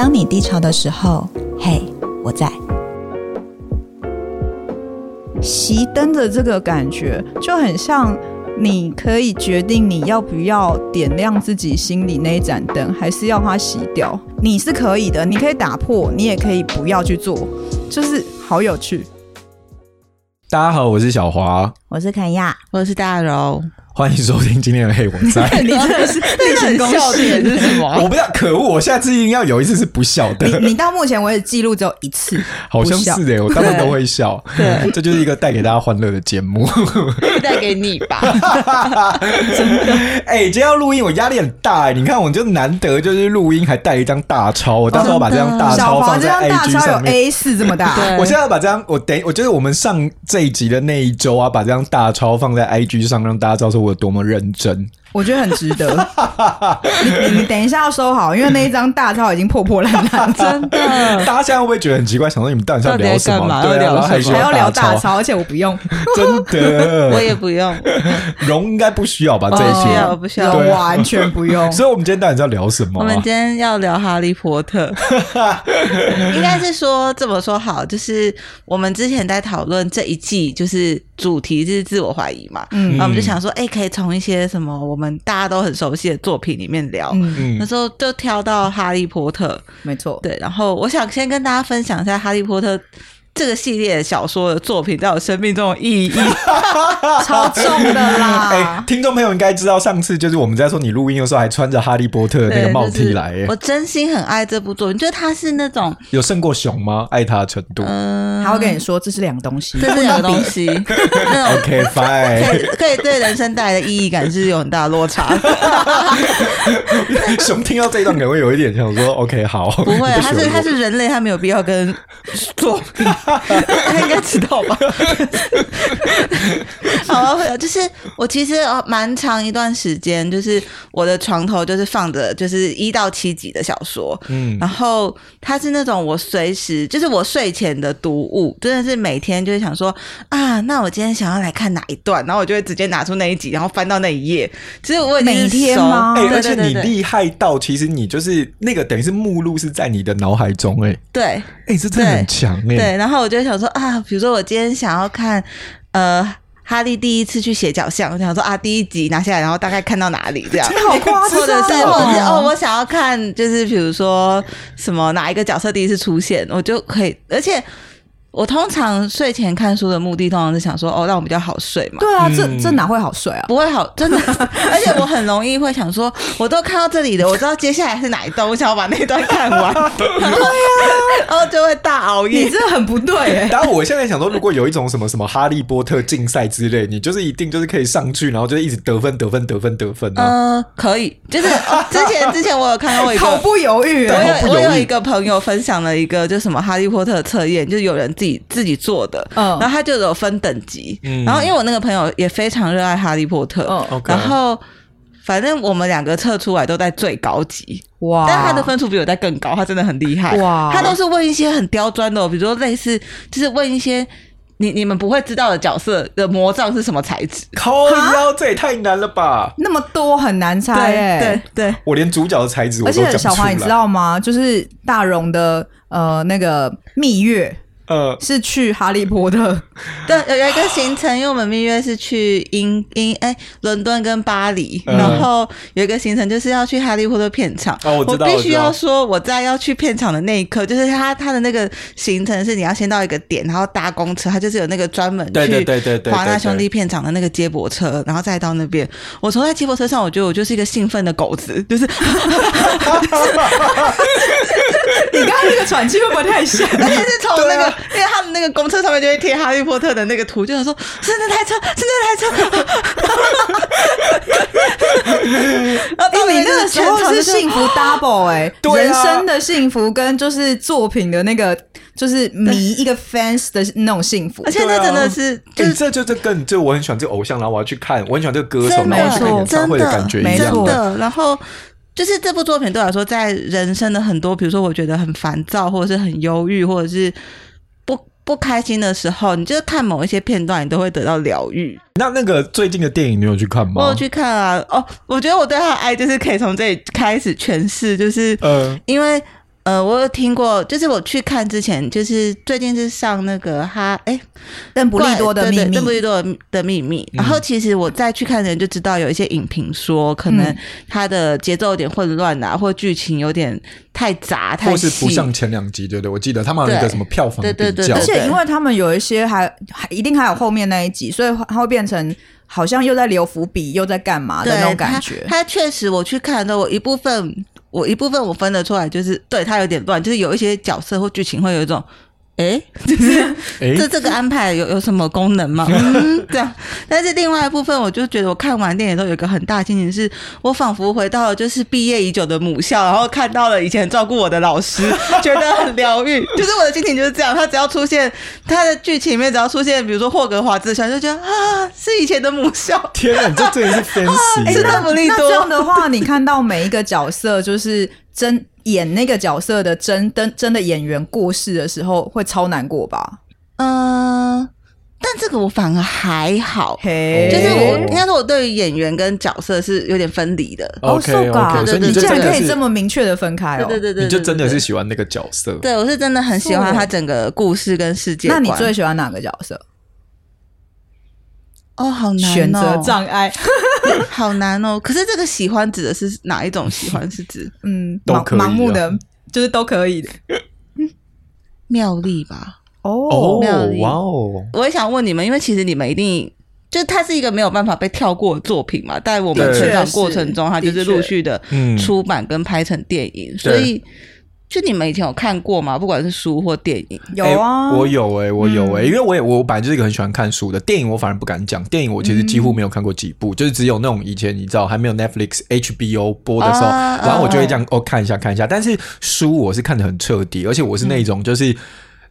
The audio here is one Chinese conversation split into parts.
当你低潮的时候，嘿，我在。熄灯的这个感觉就很像，你可以决定你要不要点亮自己心里那一盏灯，还是要它熄掉。你是可以的，你可以打破，你也可以不要去做，就是好有趣。大家好，我是小华，我是肯亚，我是大柔。欢迎收听今天的《嘿我在 》。你真的是 例行公事是什么？我不知道，可恶！我下次一定要有一次是不笑的。你你到目前为止记录只有一次，好像是哎，我当然都会笑。对，这就是一个带给大家欢乐的节目，带给你吧。真的，哎，今天要录音，我压力很大哎。你看，我就难得就是录音，还带一张大钞，我到时候把这张大钞放在 IG 上面。有 A 四这么大，我现在要把这张，我等，我觉得我们上这一集的那一周啊，把这张大钞放在 IG 上，让大家知道说我。有多么认真。我觉得很值得。你你等一下要收好，因为那一张大钞已经破破烂烂，真的。大家现在会不会觉得很奇怪？想说你们到底是要聊什么？对啊，还要聊大钞，而且我不用，真的，我也不用。荣应该不需要吧？这一期我不需要，完全不用。所以，我们今天到底是要聊什么？我们今天要聊哈利波特。应该是说这么说好，就是我们之前在讨论这一季，就是主题就是自我怀疑嘛。嗯，然后我们就想说，哎，可以从一些什么我。我们大家都很熟悉的作品里面聊，嗯、那时候就挑到《哈利波特》，没错，对。然后我想先跟大家分享一下《哈利波特》。这个系列小说的作品在我生命中的意义超重的啦！哎，听众朋友应该知道，上次就是我们在说你录音的时候，还穿着哈利波特的那个帽 T 来。我真心很爱这部作品，觉得它是那种有胜过熊吗？爱它的程度？嗯，他会跟你说这是两个东西，这是两个 东西。OK fine，可以可以对人生带来的意义感是有很大的落差。熊听到这一段可能会有一点想说：“OK，好，不会，他是他是人类，他没有必要跟作品。”他应该知道吧？好啊，就是我其实蛮长一段时间，就是我的床头就是放着就是一到七集的小说，嗯，然后它是那种我随时就是我睡前的读物，真的是每天就是想说啊，那我今天想要来看哪一段，然后我就会直接拿出那一集，然后翻到那一页。其实我已经每天吗？哎、欸，而且你厉害到，其实你就是那个等于是目录是在你的脑海中、欸，哎，对，哎、欸，这真的很强、欸，哎，对，然后。我就想说啊，比如说我今天想要看，呃，哈利第一次去斜角巷，我想说啊，第一集拿下来，然后大概看到哪里这样，好夸张，或者是或者是哦，我想要看，就是比如说什么哪一个角色第一次出现，我就可以，而且。我通常睡前看书的目的，通常是想说，哦，让我比较好睡嘛。对啊，这这哪会好睡啊？不会好，真的。而且我很容易会想说，我都看到这里的，我知道接下来是哪一段，我想要把那一段看完。对呀，然后就会大熬夜。你这很不对哎。然后我现在想说，如果有一种什么什么哈利波特竞赛之类，你就是一定就是可以上去，然后就一直得分、得分、得分、得分。嗯，可以。就是 之前之前我有看到一个毫不犹豫，我有我有一个朋友分享了一个，就什么哈利波特测验，就有人。自己自己做的，嗯，然后他就有分等级，嗯，然后因为我那个朋友也非常热爱哈利波特，嗯。然后反正我们两个测出来都在最高级，哇，但他的分数比我在更高，他真的很厉害，哇，他都是问一些很刁钻的，比如说类似就是问一些你你们不会知道的角色的魔杖是什么材质，靠腰，这也太难了吧，那么多很难猜，欸，对对，我连主角的材质我都讲不出来。而且小华你知道吗？就是大荣的呃那个蜜月。呃，是去哈利波特，对，有有一个行程，因为我们蜜月是去英英哎伦敦跟巴黎，嗯、然后有一个行程就是要去哈利波特片场。哦，我知道，我必须要说，我在要去片场的那一刻，就是他他的那个行程是你要先到一个点，然后搭公车，他就是有那个专门去华纳兄弟片场的那个接驳车，然后再到那边。我从在接驳车上，我觉得我就是一个兴奋的狗子，就是。你刚刚那个喘气会不会太响？而且是从那个。因为他们那个公车上面就会贴哈利波特的那个图，就想说是那台车，是那台车。因为你那个时候是幸福 double 哎、欸，对啊、人生的幸福跟就是作品的那个就是迷一个 fans 的那种幸福，而且那真的是，就是这就这更就我很喜欢这个偶像，然后我要去看，我很喜欢这个歌手，然后我去看演唱会的感觉一样的。然后就是这部作品对我来说，在人生的很多，比如说我觉得很烦躁，或者是很忧郁，或者是。不开心的时候，你就是看某一些片段，你都会得到疗愈。那那个最近的电影，你有去看吗？我有去看啊。哦，我觉得我对他的爱就是可以从这里开始诠释，就是，呃，因为呃，我有听过，就是我去看之前，就是最近是上那个哈，哎，邓布利多的秘密，邓布利多的秘密。然后其实我再去看的人就知道，有一些影评说，可能它的节奏有点混乱啊，或剧情有点太杂，太细，或是不像前两集，对不对？我记得他们有一个什么票房比较，对对对，而且因为他们有一些还还一定还有后面那一集，所以它会变成好像又在留伏笔，又在干嘛的那种感觉。他确实，我去看的，我一部分。我一部分我分得出来，就是对他有点乱，就是有一些角色或剧情会有一种。哎，就是这这个安排有有什么功能吗？嗯，这样。但是另外一部分，我就觉得我看完电影之后有一个很大的心情，是我仿佛回到了就是毕业已久的母校，然后看到了以前照顾我的老师，觉得很疗愈。就是我的心情就是这样，他只要出现他的剧情里面，只要出现，比如说霍格华兹校，就觉得啊，是以前的母校。天啊，你这真的是分析。是邓布利多。那这样的话，你看到每一个角色就是真。演那个角色的真真真的演员过世的时候，会超难过吧？嗯，但这个我反而还好，就是我应该说我对于演员跟角色是有点分离的。OK OK，所以你竟然可以这么明确的分开哦？对对对，你就真的是喜欢那个角色？对，我是真的很喜欢他整个故事跟世界。那你最喜欢哪个角色？哦，好难哦，选择障碍。好难哦！可是这个喜欢指的是哪一种喜欢？是指嗯，盲盲目的，就是都可以的。妙丽吧？哦，妙丽，哇哦！我也想问你们，因为其实你们一定就它是一个没有办法被跳过的作品嘛，在我们成长过程中，它就是陆续的出版跟拍成电影，所以。就你们以前有看过吗？不管是书或电影，有啊，欸、我有哎、欸，我有哎、欸，嗯、因为我也我本来就是一个很喜欢看书的，电影我反而不敢讲，电影我其实几乎没有看过几部，嗯、就是只有那种以前你知道还没有 Netflix、HBO 播的时候，啊、然后我就会这样哦看一下看一下，但是书我是看得很彻底，而且我是那种就是。嗯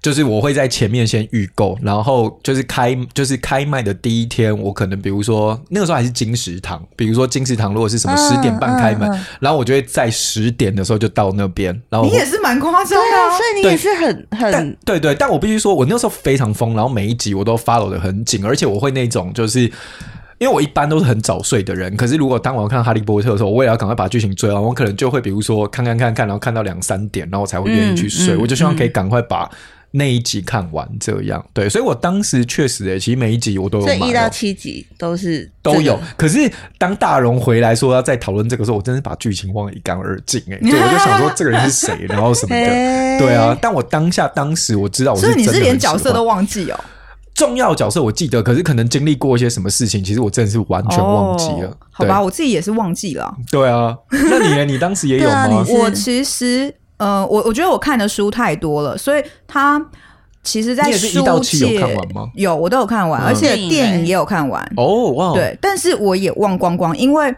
就是我会在前面先预购，然后就是开就是开卖的第一天，我可能比如说那个时候还是金石堂，比如说金石堂如果是什么十点半开门，然后我就会在十点的时候就到那边。然后你也是蛮夸张的，所以你也是很很对对，但我必须说，我那时候非常疯，然后每一集我都 follow 的很紧，而且我会那种就是因为我一般都是很早睡的人，可是如果当我要看哈利波特的时候，我也要赶快把剧情追完，我可能就会比如说看看看看，然后看到两三点，然后我才会愿意去睡。我就希望可以赶快把。那一集看完这样，对，所以我当时确实诶、欸，其实每一集我都有买，一到七集都是都有。可是当大荣回来说要再讨论这个时候，我真是把剧情忘得一干二净诶，对，我就想说这个人是谁，然后什么的，对啊。但我当下当时我知道我是，所以你是连角色都忘记哦？重要角色我记得，可是可能经历过一些什么事情，其实我真的是完全忘记了。哦、好吧，我自己也是忘记了。对啊，那你呢？你当时也有吗？啊、我其实。呃，我我觉得我看的书太多了，所以他其实，在书界有看完吗？有，我都有看完，嗯、而且电影也有看完。哦，哇！对，但是我也忘光光，因为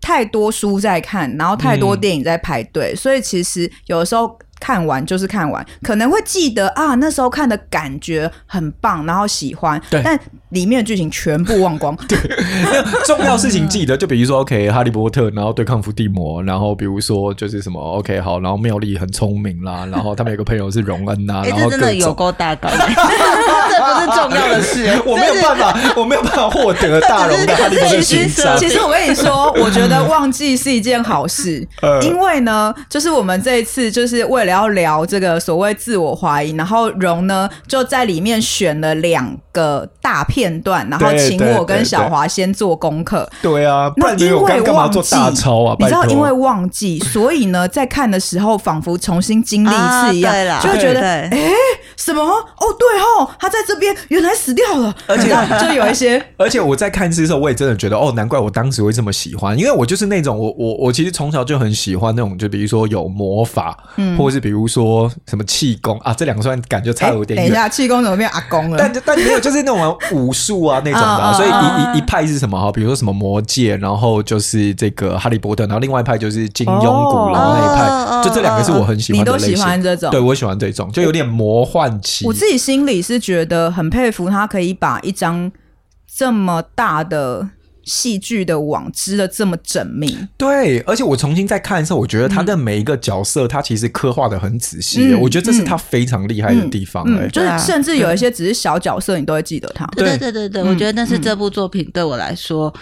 太多书在看，然后太多电影在排队，嗯、所以其实有的时候。看完就是看完，可能会记得啊，那时候看的感觉很棒，然后喜欢，但里面的剧情全部忘光。对，重要事情记得，就比如说，OK，哈利波特，然后对抗伏地魔，然后比如说就是什么，OK，好，然后妙丽很聪明啦，然后他们有个朋友是荣恩呐、啊，欸、然后真的有够大纲，这不是重要的事，我没有办法，我没有办法获得大荣的哈利波特心声。其实我跟你说，我觉得忘记是一件好事，呃、因为呢，就是我们这一次就是为了。要聊这个所谓自我怀疑，然后荣呢就在里面选了两个大片段，然后请我跟小华先做功课。对啊，那因为忘记，啊、你知道，因为忘记，所以呢，在看的时候仿佛重新经历一次一样，啊、就会觉得，哎，什么？哦，对哦，他在这边原来死掉了，而且 就有一些。而且我在看的时候，我也真的觉得，哦，难怪我当时会这么喜欢，因为我就是那种，我我我其实从小就很喜欢那种，就比如说有魔法，嗯，或者是。比如说什么气功啊，这两个算感觉差有点远。等一下，气功怎么变阿公了？但但没有，就是那种武术啊那种的、啊。所以一一一派是什么哈？比如说什么魔戒，然后就是这个哈利波特，然后另外一派就是金庸、古龙那一派。就这两个是我很喜欢的类型。你都喜欢这种？对，我喜欢这种，就有点魔幻气。我自己心里是觉得很佩服他，可以把一张这么大的。戏剧的网织的这么缜密，对，而且我重新再看的时候，我觉得他的每一个角色，他其实刻画的很仔细，嗯、我觉得这是他非常厉害的地方，哎、嗯，嗯、就是甚至有一些只是小角色，你都会记得他。对对对对我觉得那是这部作品对我来说。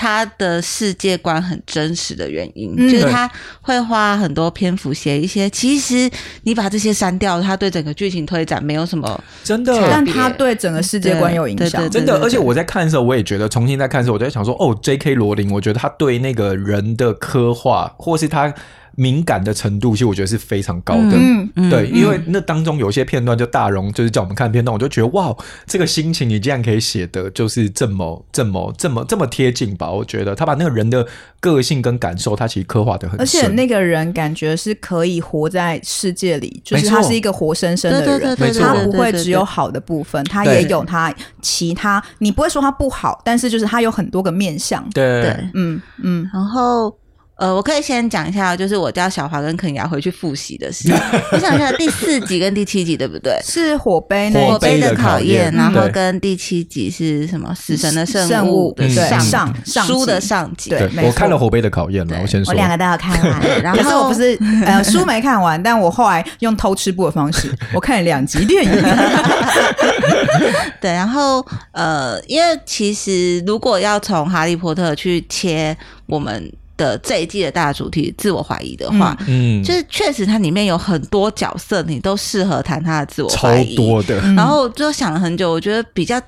他的世界观很真实的原因，嗯、就是他会花很多篇幅写一些，其实你把这些删掉，他对整个剧情推展没有什么真的，但他对整个世界观有影响，真的。而且我在看的时候，我也觉得重新在看的时候，我在想说，哦，J.K. 罗琳，我觉得他对那个人的刻画，或是他。敏感的程度，其实我觉得是非常高的。嗯，对，因为那当中有些片段，就大荣就是叫我们看片段，我就觉得哇，这个心情你竟然可以写的就是这么、这么、这么、这么贴近吧？我觉得他把那个人的个性跟感受，他其实刻画的很。而且那个人感觉是可以活在世界里，就是他是一个活生生的人，他不会只有好的部分，他也有他其他。你不会说他不好，但是就是他有很多个面向。对，对，嗯嗯，然后。呃，我可以先讲一下，就是我叫小华跟肯雅回去复习的事。我想一下，第四集跟第七集对不对？是火杯，火杯的考验，然后跟第七集是什么？死神的圣物的上上书的上集。对，我看了火杯的考验了，我先说，我两个都要看完。然后不是呃书没看完，但我后来用偷吃布的方式，我看了两集电影。对，然后呃，因为其实如果要从哈利波特去切我们。的这一季的大主题自我怀疑的话，嗯，就是确实它里面有很多角色，你都适合谈他的自我怀疑，超多的。然后就想了很久，我觉得比较。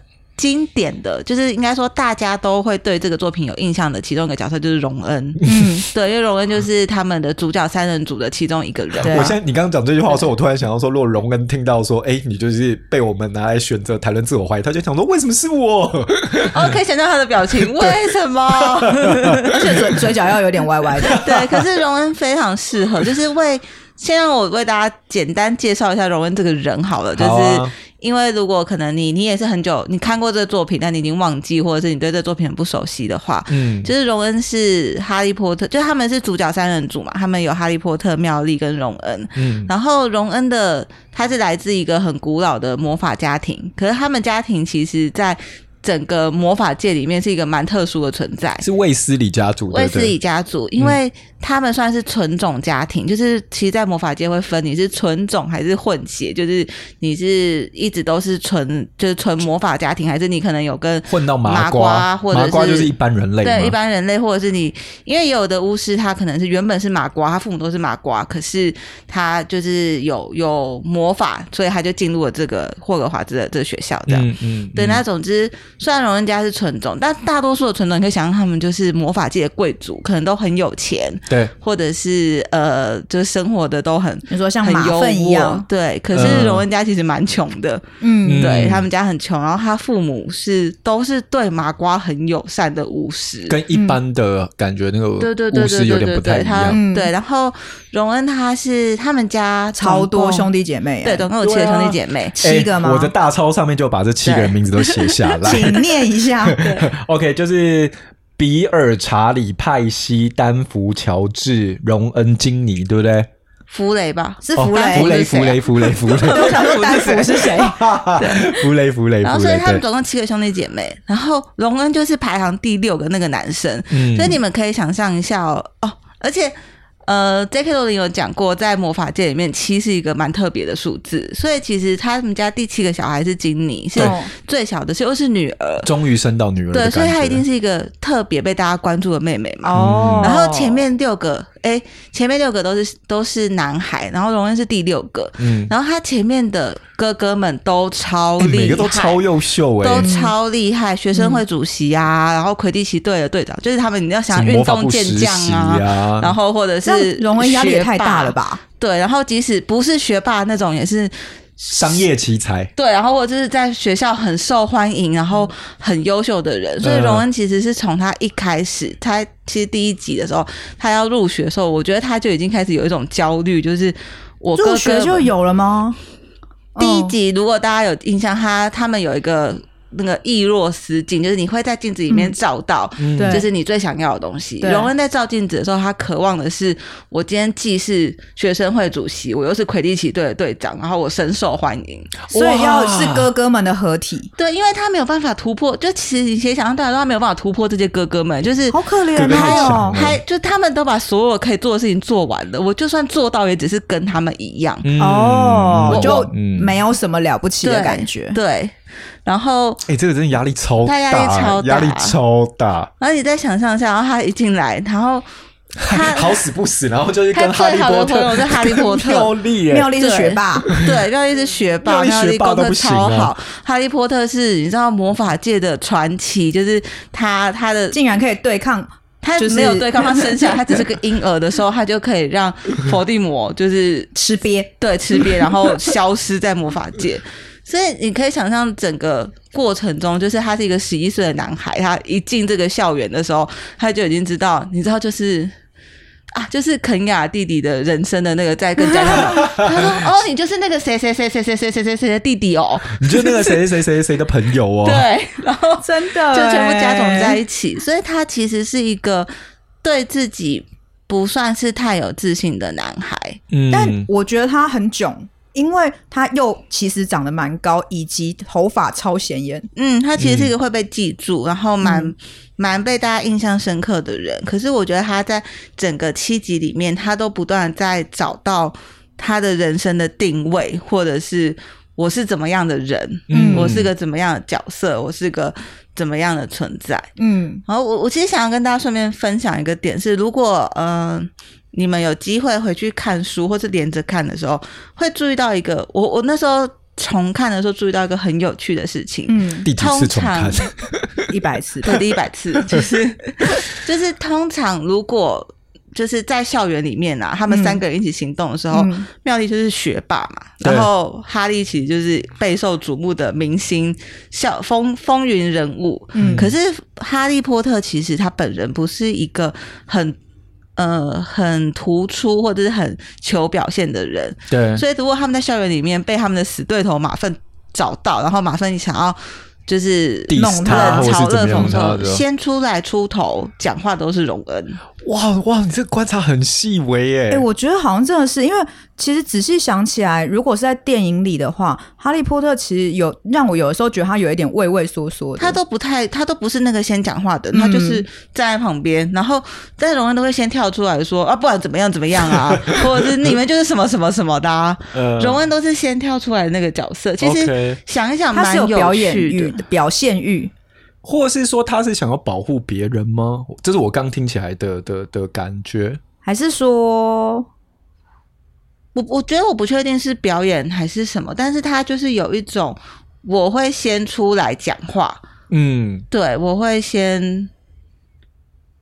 经典的就是应该说大家都会对这个作品有印象的其中一个角色就是荣恩，嗯，对，因为荣恩就是他们的主角三人组的其中一个人。我现在你刚刚讲这句话的时候，我突然想到说，如果荣恩听到说，哎，你就是被我们拿来选择谈论自我怀疑，他就想说，为什么是我？哦，可以想象他的表情，为什么？而且嘴嘴角要有点歪歪的。对，可是荣恩非常适合，就是为先让我为大家简单介绍一下荣恩这个人好了，就是。因为如果可能你你也是很久你看过这个作品，但你已经忘记，或者是你对这个作品很不熟悉的话，嗯，就是荣恩是哈利波特，就他们是主角三人组嘛，他们有哈利波特、妙丽跟荣恩，嗯，然后荣恩的他是来自一个很古老的魔法家庭，可是他们家庭其实，在。整个魔法界里面是一个蛮特殊的存在，是卫斯理家族。卫斯理家族，因为他们算是纯种家庭，嗯、就是其实，在魔法界会分你是纯种还是混血，就是你是一直都是纯，就是纯魔法家庭，还是你可能有跟混到麻瓜，或者是就是一般人类，对，一般人类，或者是你，因为有的巫师他可能是原本是麻瓜，他父母都是麻瓜，可是他就是有有魔法，所以他就进入了这个霍格华兹的这个学校，这样，嗯嗯，对，那总之。虽然荣恩家是纯种，但大多数的纯种，你可以想象他们就是魔法界的贵族，可能都很有钱，对，或者是呃，就是生活的都很，你说像马粪一样，对。可是荣恩家其实蛮穷的，嗯，对他们家很穷，然后他父母是都是对麻瓜很友善的巫师，跟一般的感觉那个对对对巫师有点不太一样，对。然后荣恩他是他们家超多兄弟姐妹，对，总共有七个兄弟姐妹，七个吗？我的大钞上面就把这七个人名字都写下来。请念一下，OK，就是比尔、查理、派西、丹福、乔治、荣恩、金尼，对不对？弗雷吧，是弗雷，弗雷，弗雷，弗雷，弗雷。我想说丹福是谁？弗雷，弗雷。然后，所以他们总共七个兄弟姐妹，然后荣恩就是排行第六个那个男生，所以你们可以想象一下哦，哦，而且。呃，J.K. 罗琳有讲过，在魔法界里面，七是一个蛮特别的数字，所以其实他们家第七个小孩是金妮，是最小的，又是女儿，终于生到女儿，对，所以她一定是一个特别被大家关注的妹妹嘛。哦，然后前面六个。哎，前面六个都是都是男孩，然后荣恩是第六个，嗯，然后他前面的哥哥们都超厉害，每个都超优秀，哎，都超厉害，学生会主席啊，然后魁地奇队的队长，就是他们，你要想运动健将啊，然后或者是荣恩压力也太大了吧？对，然后即使不是学霸那种，也是。商业奇才，对，然后或者是在学校很受欢迎，然后很优秀的人，所以荣恩其实是从他一开始，他其实第一集的时候，他要入学的时候，我觉得他就已经开始有一种焦虑，就是我哥哥入学就有了吗？第一集如果大家有印象，他他们有一个。那个易若思镜，就是你会在镜子里面照到，嗯、就是你最想要的东西。荣恩在照镜子的时候，他渴望的是，我今天既是学生会主席，我又是魁地奇队的队长，然后我深受欢迎，所以要是哥哥们的合体。对，因为他没有办法突破，就其实以前想象大家都他没有办法突破这些哥哥们，就是好可怜，还有还就他们都把所有可以做的事情做完了，我就算做到，也只是跟他们一样。哦，我就没有什么了不起的感觉。对。对然后，哎、欸，这个真的压力超大，他压力超大，压力超大。然后你再想象一下，然后他一进来，然后 他好死不死，然后就是跟哈利波特，我是 哈利波特，妙丽，妙丽是学霸，对，妙丽是学霸，妙丽功课超好。哈利波特是你知道魔法界的传奇，就是他他的竟然可以对抗。他没有对抗，他生下来他只是个婴儿的时候，他就可以让伏地魔就是吃鳖，对，吃鳖，然后消失在魔法界。所以你可以想象整个过程中，就是他是一个十一岁的男孩，他一进这个校园的时候，他就已经知道，你知道就是。啊，就是肯雅弟弟的人生的那个在跟家长，他说：“哦，你就是那个谁谁谁谁谁谁谁谁谁的弟弟哦，你就是那个谁谁谁谁的朋友哦。”对，然后真的就全部加总在一起，所以他其实是一个对自己不算是太有自信的男孩。嗯，但我觉得他很囧。因为他又其实长得蛮高，以及头发超显眼。嗯，他其实是一个会被记住，嗯、然后蛮蛮被大家印象深刻的人。可是我觉得他在整个七集里面，他都不断在找到他的人生的定位，或者是我是怎么样的人，嗯，我是个怎么样的角色，我是个怎么样的存在。嗯，然后我我其实想要跟大家顺便分享一个点是，如果嗯。呃你们有机会回去看书，或是连着看的时候，会注意到一个，我我那时候重看的时候注意到一个很有趣的事情。嗯，第几次重看？一百次，对，第一百次，就是 就是通常如果就是在校园里面啊，他们三个人一起行动的时候，嗯、妙丽就是学霸嘛，然后哈利其实就是备受瞩目的明星，校风风云人物。嗯，可是哈利波特其实他本人不是一个很。呃，很突出或者是很求表现的人，对，所以如果他们在校园里面被他们的死对头马粪找到，然后马份想要。就是弄他冷嘲热讽的，先出来出头讲话都是荣恩。哇哇，你这个观察很细微耶！哎、欸，我觉得好像真的是，因为其实仔细想起来，如果是在电影里的话，哈利波特其实有让我有的时候觉得他有一点畏畏缩缩的。他都不太，他都不是那个先讲话的，他就是站在旁边，嗯、然后但是荣恩都会先跳出来说啊，不管怎么样怎么样啊，或者是你们就是什么什么什么的、啊。荣恩都是先跳出来的那个角色。其实想一想，他是有表演欲的。表现欲，或是说他是想要保护别人吗？这是我刚听起来的的的感觉，还是说，我我觉得我不确定是表演还是什么，但是他就是有一种我会先出来讲话，嗯，对，我会先。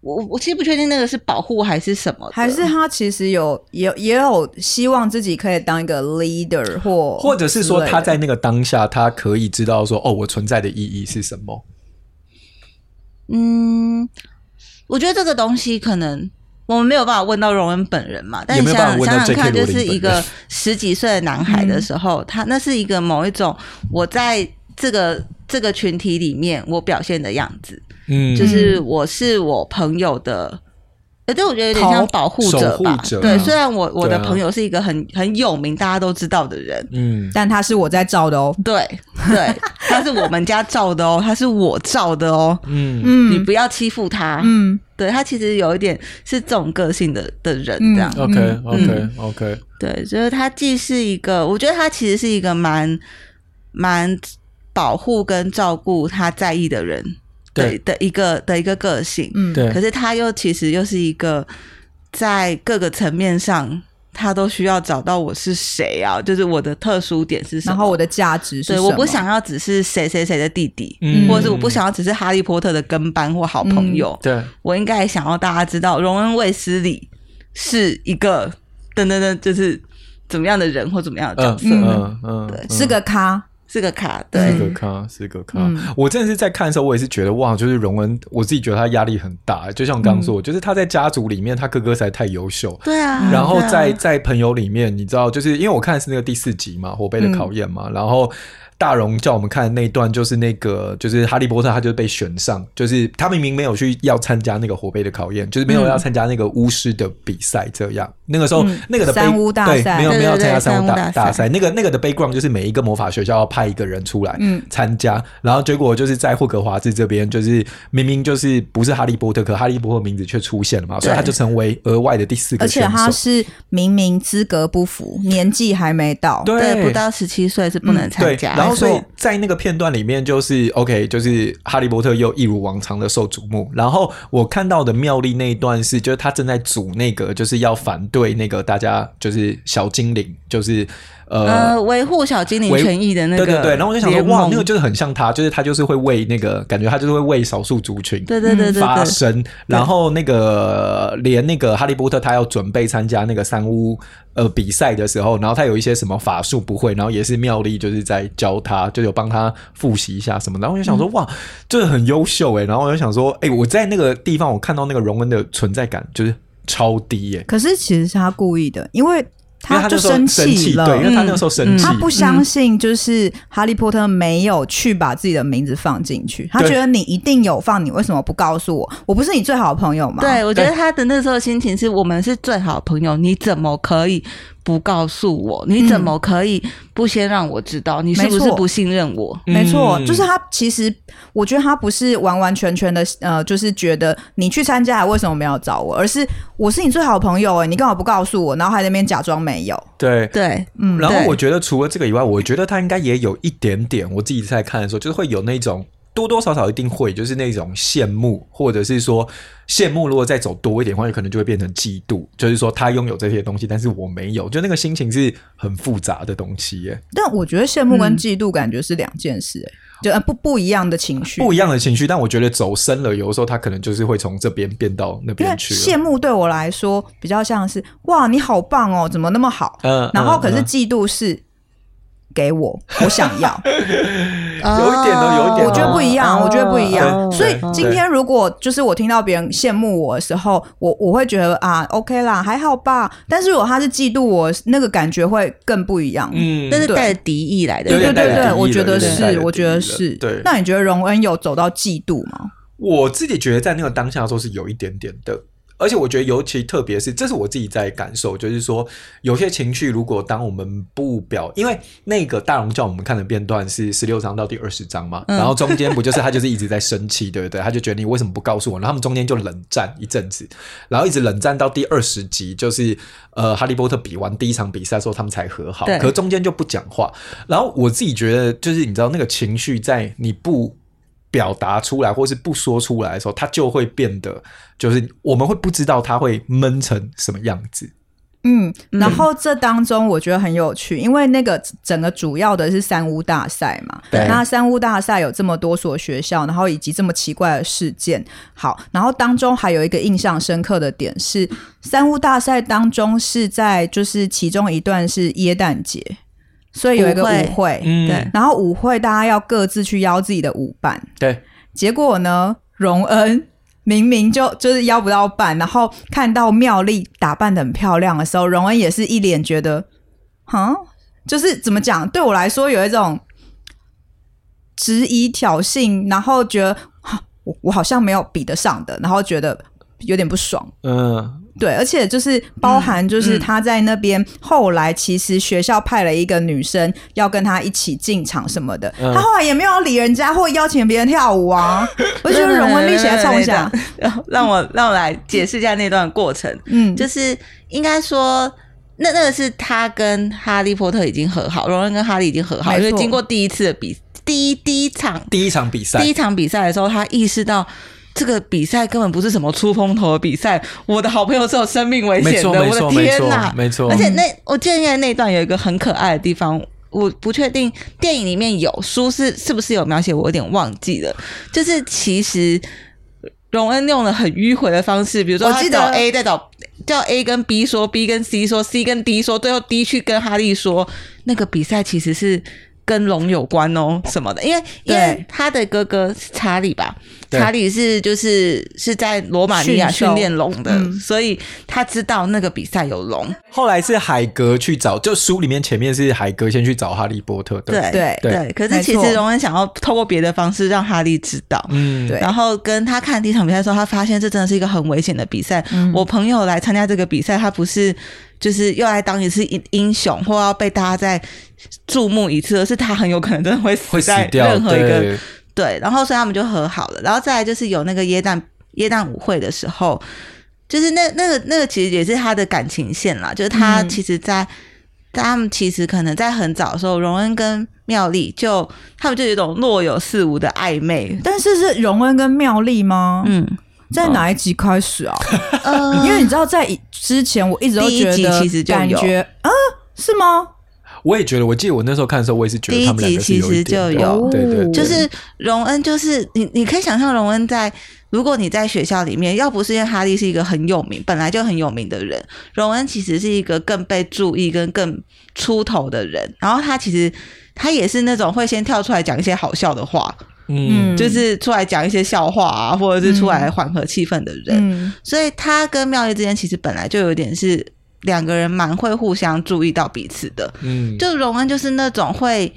我我其实不确定那个是保护还是什么，还是他其实有也也有希望自己可以当一个 leader 或或者是说他在那个当下他可以知道说哦，我存在的意义是什么？嗯，我觉得这个东西可能我们没有办法问到荣恩本人嘛，但是想想想看，就是一个十几岁的男孩的时候，嗯、他那是一个某一种我在这个这个群体里面我表现的样子。嗯，就是我是我朋友的，呃，对，我觉得有点像保护者吧。者对，虽然我我的朋友是一个很很有名，大家都知道的人，嗯，但他是我在照的哦。对对，他是我们家照的哦，他是我照的哦。嗯嗯，你不要欺负他。嗯，对，他其实有一点是这种个性的的人，这样。OK OK OK。对，就是他既是一个，我觉得他其实是一个蛮蛮保护跟照顾他在意的人。对的一个的一个个性，嗯，对。可是他又其实又是一个在各个层面上，他都需要找到我是谁啊？就是我的特殊点是什么？然后我的价值是什么？对，我不想要只是谁谁谁的弟弟，嗯，或者是我不想要只是哈利波特的跟班或好朋友。对、嗯，我应该想要大家知道，荣恩卫斯理是一个等等等，就是怎么样的人或怎么样的角色？嗯嗯，嗯对，嗯、是个咖。是个卡，对，四个卡，四个卡。嗯、我真的是在看的时候，我也是觉得哇，就是荣恩，我自己觉得他压力很大。就像我刚刚说，嗯、就是他在家族里面，他哥哥实在太优秀。对啊。然后在在朋友里面，你知道，就是因为我看的是那个第四集嘛，火杯的考验嘛，嗯、然后。大荣叫我们看的那一段，就是那个，就是哈利波特，他就被选上，就是他明明没有去要参加那个火杯的考验，就是没有要参加那个巫师的比赛，这样。那个时候，那个的三巫大赛，没有没有参加三巫大大赛。那个那个的 background 就是每一个魔法学校要派一个人出来参加，然后结果就是在霍格华兹这边，就是明明就是不是哈利波特，可哈利波特名字却出现了嘛，所以他就成为额外的第四个选手。而且他是明明资格不符，年纪还没到，对，不到十七岁是不能参加。所以在那个片段里面，就是 OK，就是哈利波特又一如往常的受瞩目。然后我看到的妙丽那一段是，就是他正在组那个，就是要反对那个大家，就是小精灵，就是。呃，维护小精灵权益的那个，对对对，然后我就想说，哇，那个就是很像他，就是他就是会为那个感觉，他就是会为少数族群对对对发声，然后那个连那个哈利波特他要准备参加那个三巫呃比赛的时候，然后他有一些什么法术不会，然后也是妙丽就是在教他，就有帮他复习一下什么，然后我就想说，哇，这个很优秀哎，然后我就想说，哎，我在那个地方我看到那个荣恩的存在感就是超低耶，可是其实是他故意的，因为。他就生气了，对，因为他那个时候生气，他不相信就是哈利波特没有去把自己的名字放进去，他觉得你一定有放，你为什么不告诉我？我不是你最好的朋友吗？对，我觉得他的那时候心情是我们是最好的朋友，你怎么可以？不告诉我，你怎么可以不先让我知道？嗯、你是不是不信任我？没错，就是他。其实我觉得他不是完完全全的，呃，就是觉得你去参加，为什么没有找我？而是我是你最好的朋友，哎，你干嘛不告诉我？然后还在那边假装没有。对对，嗯。然后我觉得除了这个以外，我觉得他应该也有一点点。我自己在看的时候，就是会有那种。多多少少一定会，就是那种羡慕，或者是说羡慕。如果再走多一点的话，有可能就会变成嫉妒。就是说他拥有这些东西，但是我没有，就那个心情是很复杂的东西耶。但我觉得羡慕跟嫉妒感觉是两件事，哎、嗯，就不不一样的情绪，不一样的情绪。但我觉得走深了，有的时候他可能就是会从这边变到那边去。羡慕对我来说比较像是哇，你好棒哦，怎么那么好？嗯，然后可是嫉妒是。嗯给我，我想要，有一点都，有一点，我觉得不一样，我觉得不一样。所以今天如果就是我听到别人羡慕我的时候，我我会觉得啊，OK 啦，还好吧。但是如果他是嫉妒我，那个感觉会更不一样。嗯，那是带着敌意来的。对对对对，我觉得是，我觉得是。对，那你觉得荣恩有走到嫉妒吗？我自己觉得在那个当下的时候是有一点点的。而且我觉得，尤其特别是，这是我自己在感受，就是说，有些情绪，如果当我们不表，因为那个大龙叫我们看的片段是十六章到第二十章嘛，然后中间不就是他就是一直在生气，对不对？他就觉得你为什么不告诉我？然后他们中间就冷战一阵子，然后一直冷战到第二十集，就是呃，哈利波特比完第一场比赛的时候，他们才和好，可是中间就不讲话。然后我自己觉得，就是你知道那个情绪在你不。表达出来或是不说出来的时候，他就会变得，就是我们会不知道他会闷成什么样子。嗯，然后这当中我觉得很有趣，因为那个整个主要的是三屋大赛嘛。对。那三屋大赛有这么多所学校，然后以及这么奇怪的事件。好，然后当中还有一个印象深刻的点是，三屋大赛当中是在就是其中一段是耶诞节。所以有一个舞会，舞会。嗯，对，然后舞会大家要各自去邀自己的舞伴，对。结果呢，荣恩明明就就是邀不到伴，然后看到妙丽打扮的很漂亮的时候，荣恩也是一脸觉得，哈，就是怎么讲？对我来说有一种质疑、挑衅，然后觉得，我我好像没有比得上的，然后觉得有点不爽，嗯。对，而且就是包含，就是他在那边后来，其实学校派了一个女生要跟他一起进场什么的，他后来也没有理人家或邀请别人跳舞啊。我觉得荣恩立起来冲一下，让我让我来解释一下那段过程。嗯，就是应该说，那那个是他跟哈利波特已经和好，荣恩跟哈利已经和好，因为经过第一次的比第一第一场第一场比赛，第一场比赛的时候，他意识到。这个比赛根本不是什么出风头的比赛，我的好朋友是有生命危险的，我的天哪！没错，而且那我记得那段有一个很可爱的地方，我不确定电影里面有书是是不是有描写，我有点忘记了。就是其实荣恩用了很迂回的方式，比如说他找 A 再找叫 A 跟 B 说，B 跟 C 说，C 跟 D 说，最后 D 去跟哈利说，那个比赛其实是。跟龙有关哦，什么的？因为因为他的哥哥是查理吧，查理是就是是在罗马尼亚训练龙的，嗯，所以他知道那个比赛有龙。后来是海格去找，就书里面前面是海格先去找哈利波特的，对对对，对。可是其实荣恩想要透过别的方式让哈利知道，嗯，对。然后跟他看第一场比赛的时候，他发现这真的是一个很危险的比赛。嗯，我朋友来参加这个比赛，他不是。就是又来当一次英英雄，或要被大家再注目一次，而是他很有可能真的会死在任何一个对，对。然后所以他们就和好了，然后再来就是有那个耶诞耶诞舞会的时候，就是那那个那个其实也是他的感情线啦，就是他其实在他们其实可能在很早的时候，荣恩跟妙丽就他们就有一种若有似无的暧昧。但是是荣恩跟妙丽吗？嗯，在哪一集开始啊？呃，因为你知道，在之前我一直都觉得，其实就感觉啊，是吗？我也觉得，我记得我那时候看的时候，我也是觉得他们两个其实就有，对对，就是荣恩，就是你，你可以想象荣恩在，如果你在学校里面，要不是因为哈利是一个很有名，本来就很有名的人，荣恩其实是一个更被注意跟更出头的人，然后他其实他也是那种会先跳出来讲一些好笑的话，嗯，就是出来讲一些笑话啊，或者是出来缓和气氛的人，嗯，所以他跟妙丽之间其实本来就有点是。两个人蛮会互相注意到彼此的，嗯，就荣恩就是那种会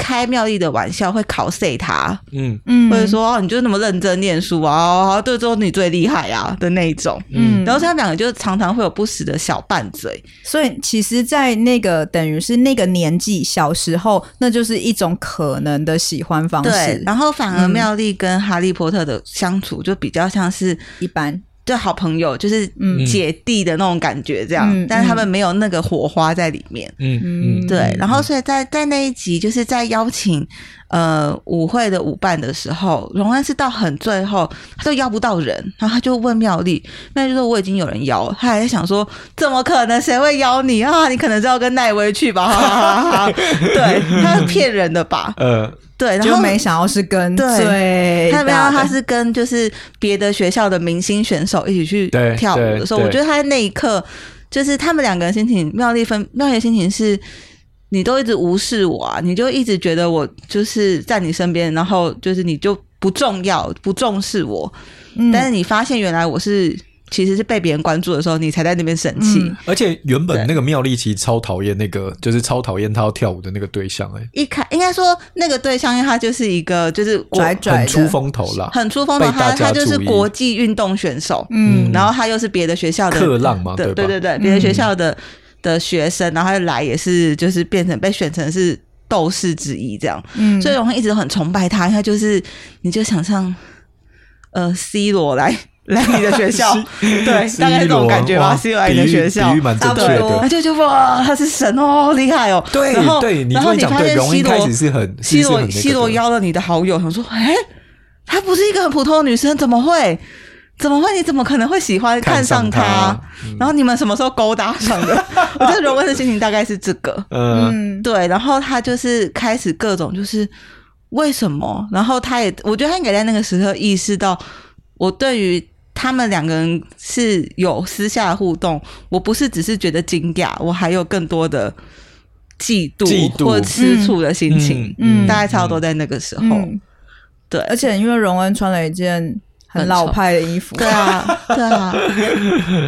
开妙丽的玩笑，会考 C 他，嗯。嗯，或者说哦，你就那么认真念书啊，对，说你最厉害啊的那一种，嗯，然后他们两个就常常会有不时的小拌嘴，所以其实，在那个等于是那个年纪小时候，那就是一种可能的喜欢方式，对，然后反而妙丽跟哈利波特的相处就比较像是一般。就好朋友，就是姐弟的那种感觉，这样，嗯、但是他们没有那个火花在里面。嗯嗯，对。然后，所以在在那一集，就是在邀请呃舞会的舞伴的时候，荣安是到很最后，他都邀不到人，然后他就问妙丽，那就说我已经有人邀，他还在想说，怎么可能？谁会邀你啊？你可能是要跟奈威去吧？哈哈哈哈 对，他是骗人的吧？呃。对，然后没想到是跟对，他没想到他是跟就是别的学校的明星选手一起去跳舞的时候，我觉得他在那一刻就是他们两个人心情，妙丽分妙丽的心情是，你都一直无视我啊，你就一直觉得我就是在你身边，然后就是你就不重要，不重视我，嗯、但是你发现原来我是。其实是被别人关注的时候，你才在那边生气。嗯、而且原本那个妙丽其实超讨厌那个，就是超讨厌他要跳舞的那个对象、欸。哎，一开应该说那个对象，因为他就是一个就是拽拽很出风头啦，很出风头。他他就是国际运动选手，嗯，然后他又是别的学校的克浪嘛，对吧？对对对，别的学校的、嗯、的学生，然后他来也是就是变成被选成是斗士之一这样。嗯，所以我们一直都很崇拜他，他就是你就想象呃 C 罗来。来你的学校，对，大概这种感觉吧。C 罗来你的学校，比喻蛮正确的。他就就哇，他是神哦，厉害哦。对，然后对，然后你发现 C 罗是很 C 罗 C 罗邀了你的好友，他说：“哎，她不是一个很普通的女生，怎么会？怎么会？你怎么可能会喜欢看上她？然后你们什么时候勾搭上的？我觉得荣恩的心情大概是这个，嗯，对。然后他就是开始各种就是为什么？然后他也，我觉得他应该在那个时刻意识到，我对于。他们两个人是有私下的互动，我不是只是觉得惊讶，我还有更多的嫉妒，嫉妒或吃醋的心情。嗯，大概差不多在那个时候。嗯、对，而且因为荣恩穿了一件。很老派的衣服，对啊，对啊。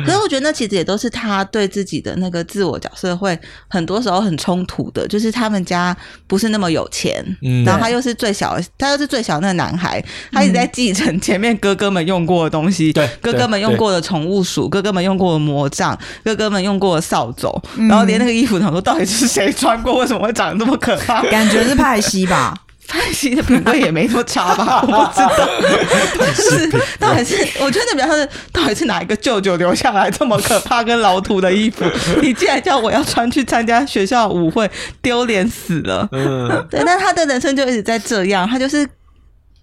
可是我觉得那其实也都是他对自己的那个自我角色会很多时候很冲突的。就是他们家不是那么有钱，嗯，然后他又是最小，他又是最小的那个男孩，他一直在继承前面哥哥们用过的东西，对，哥哥们用过的宠物鼠，哥哥们用过的魔杖，哥哥们用过的扫帚，然后连那个衣服，他说到底是谁穿过？为什么会长得那么可怕？感觉是派西吧。派西的品味也没那么差吧？我不知道，就是 到底是我觉得比较像是到底是哪一个舅舅留下来这么可怕跟老土的衣服？你竟然叫我要穿去参加学校舞会，丢脸死了！嗯，对，那他的人生就一直在这样，他就是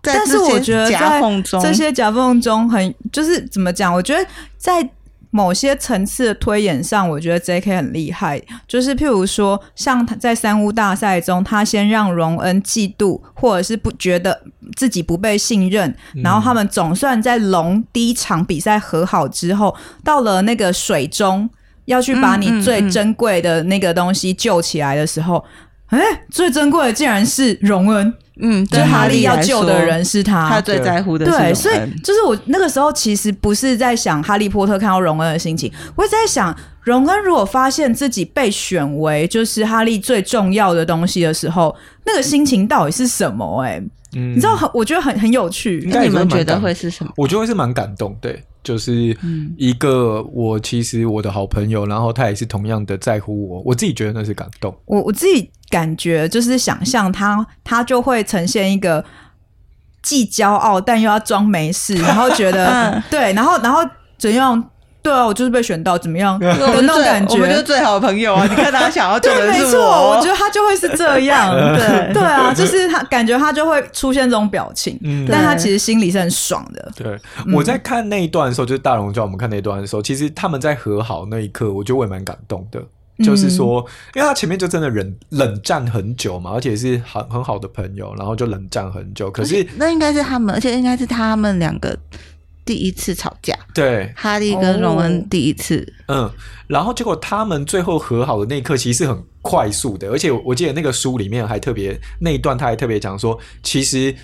在这些夹缝中，这些夹缝中很就是怎么讲？我觉得在。某些层次的推演上，我觉得 J.K. 很厉害。就是譬如说，像他在三巫大赛中，他先让荣恩嫉妒，或者是不觉得自己不被信任，然后他们总算在龙第一场比赛和好之后，到了那个水中要去把你最珍贵的那个东西救起来的时候，哎、最珍贵的竟然是荣恩。嗯，就哈利要救的人是他，他最在乎的是。对，所以就是我那个时候其实不是在想哈利波特看到荣恩的心情，我是在想荣恩如果发现自己被选为就是哈利最重要的东西的时候，那个心情到底是什么、欸？哎，嗯，你知道很，我觉得很很有趣。那你们觉得会是什么？我觉得会是蛮感动，对。就是一个我其实我的好朋友，然后他也是同样的在乎我，我自己觉得那是感动。我我自己感觉就是想象他，他就会呈现一个既骄傲但又要装没事，然后觉得 对，然后然后准用对啊，我就是被选到，怎么样？有那种感觉，我们就是最好的朋友啊！你看他想要救的是我，没错，我觉得他就会是这样。对对啊，就是他感觉他就会出现这种表情，嗯，但他其实心里是很爽的。对，我在看那一段的时候，就是大龙叫我们看那一段的时候，其实他们在和好那一刻，我觉得我也蛮感动的。就是说，因为他前面就真的冷冷战很久嘛，而且是很很好的朋友，然后就冷战很久。可是那应该是他们，而且应该是他们两个。第一次吵架，对，哈利跟荣恩第一次，嗯，然后结果他们最后和好的那一刻，其实是很快速的，而且我记得那个书里面还特别那一段，他还特别讲说，其实。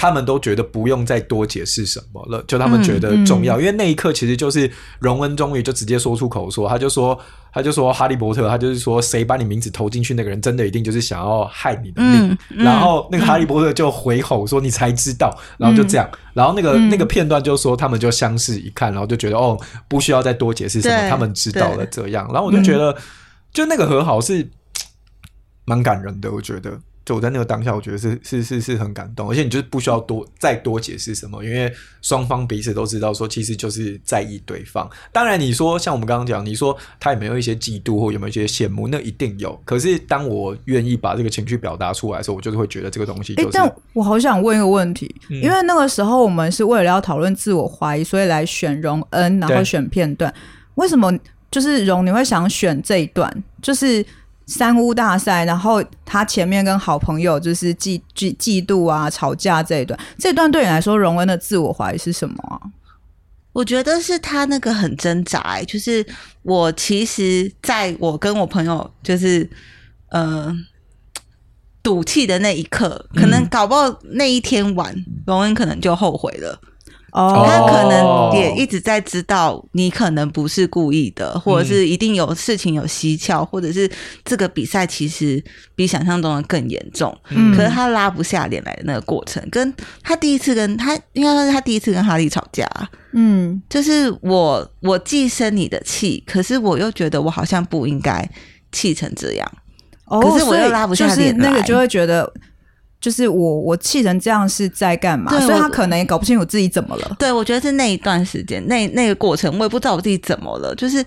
他们都觉得不用再多解释什么了，就他们觉得重要，嗯嗯、因为那一刻其实就是荣恩终于就直接说出口说，他就说，他就说哈利波特，他就是说，谁把你名字投进去，那个人真的一定就是想要害你的命。然后那个哈利波特就回吼说，你才知道，然后就这样，然后那个、嗯、那个片段就说，他们就相视一看，然后就觉得哦，不需要再多解释什么，他们知道了这样，然后我就觉得，嗯、就那个和好是 蛮感人的，我觉得。就我在那个当下，我觉得是是是是很感动，而且你就是不需要多再多解释什么，因为双方彼此都知道说，其实就是在意对方。当然，你说像我们刚刚讲，你说他有没有一些嫉妒或有没有一些羡慕，那一定有。可是当我愿意把这个情绪表达出来的时候，我就是会觉得这个东西、就是。哎、欸，但我好想问一个问题，嗯、因为那个时候我们是为了要讨论自我怀疑，所以来选荣恩，然后选片段。为什么就是荣你会想选这一段？就是。三屋大赛，然后他前面跟好朋友就是嫉嫉嫉妒啊、吵架这一段，这段对你来说，荣恩的自我怀疑是什么啊？我觉得是他那个很挣扎，就是我其实在我跟我朋友就是呃赌气的那一刻，可能搞不好那一天晚，荣恩可能就后悔了。哦，他可能也一直在知道你可能不是故意的，或者是一定有事情有蹊跷，或者是这个比赛其实比想象中的更严重。嗯，可是他拉不下脸来的那个过程，跟他第一次跟他应该说是他第一次跟哈利吵架。嗯，就是我我既生你的气，可是我又觉得我好像不应该气成这样。哦，可是我又拉不下脸来，就是那个就会觉得。就是我，我气成这样是在干嘛？对所以他可能也搞不清楚自己怎么了。对，我觉得是那一段时间，那那个过程，我也不知道我自己怎么了。就是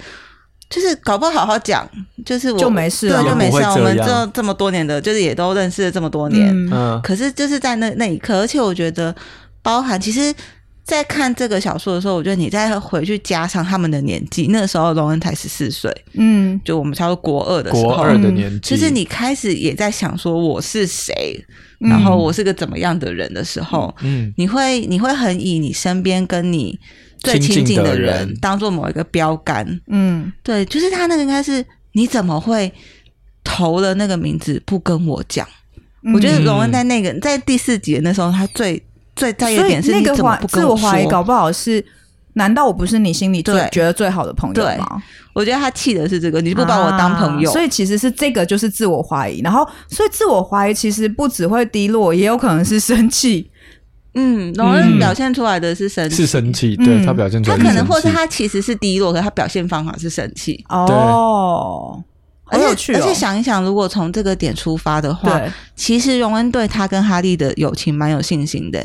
就是搞不好好好讲，就是我就没事了，对，就没事。我们这这么多年的，就是也都认识了这么多年。嗯，可是就是在那那一刻，而且我觉得，包含其实，在看这个小说的时候，我觉得你再回去加上他们的年纪，那个时候荣恩才十四岁，嗯，就我们差不多国二的时候，国二的年纪，其实你开始也在想说我是谁。然后我是个怎么样的人的时候，嗯，你会你会很以你身边跟你最亲近的人当做某一个标杆，嗯，对，就是他那个应该是你怎么会投了那个名字不跟我讲？嗯、我觉得荣恩在那个在第四集的那时候，他最最在意的点是你怎么不跟我说？自我怀疑搞不好是。难道我不是你心里最对觉得最好的朋友吗？我觉得他气的是这个，你不把我当朋友，啊，所以其实是这个就是自我怀疑。然后，所以自我怀疑其实不只会低落，也有可能是生气。嗯，荣恩表现出来的是生气，是生气，对他表现出来，他可能或是他其实是低落，可是他表现方法是生气。哦，而且而且想一想，如果从这个点出发的话，其实荣恩对他跟哈利的友情蛮有信心的。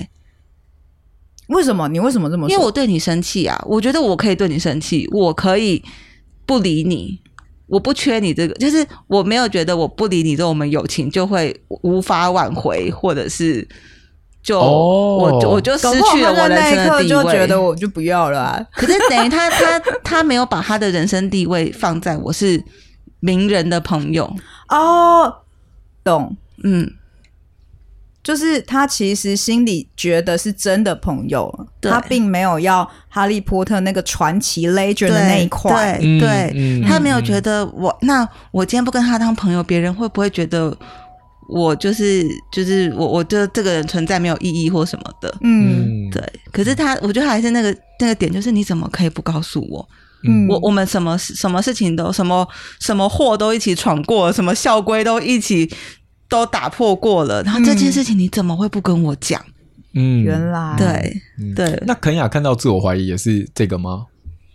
为什么？你为什么这么说？因为我对你生气啊！我觉得我可以对你生气，我可以不理你，我不缺你这个，就是我没有觉得我不理你之后，我们友情就会无法挽回，或者是就、哦、我我就失去了我人生的地位，就觉得我就不要了、啊。可是等于他他他没有把他的人生地位放在我是名人的朋友哦，懂？嗯。就是他其实心里觉得是真的朋友，他并没有要哈利波特那个传奇 legend 的那一块，对，对，嗯、他没有觉得我、嗯、那我今天不跟他当朋友，别人会不会觉得我就是就是我我觉得这个人存在没有意义或什么的？嗯，对。可是他，我觉得还是那个那个点，就是你怎么可以不告诉我？嗯，我我们什么什么事情都什么什么祸都一起闯过，什么校规都一起。都打破过了，然后这件事情你怎么会不跟我讲？嗯，原来对对。那肯雅看到自我怀疑也是这个吗？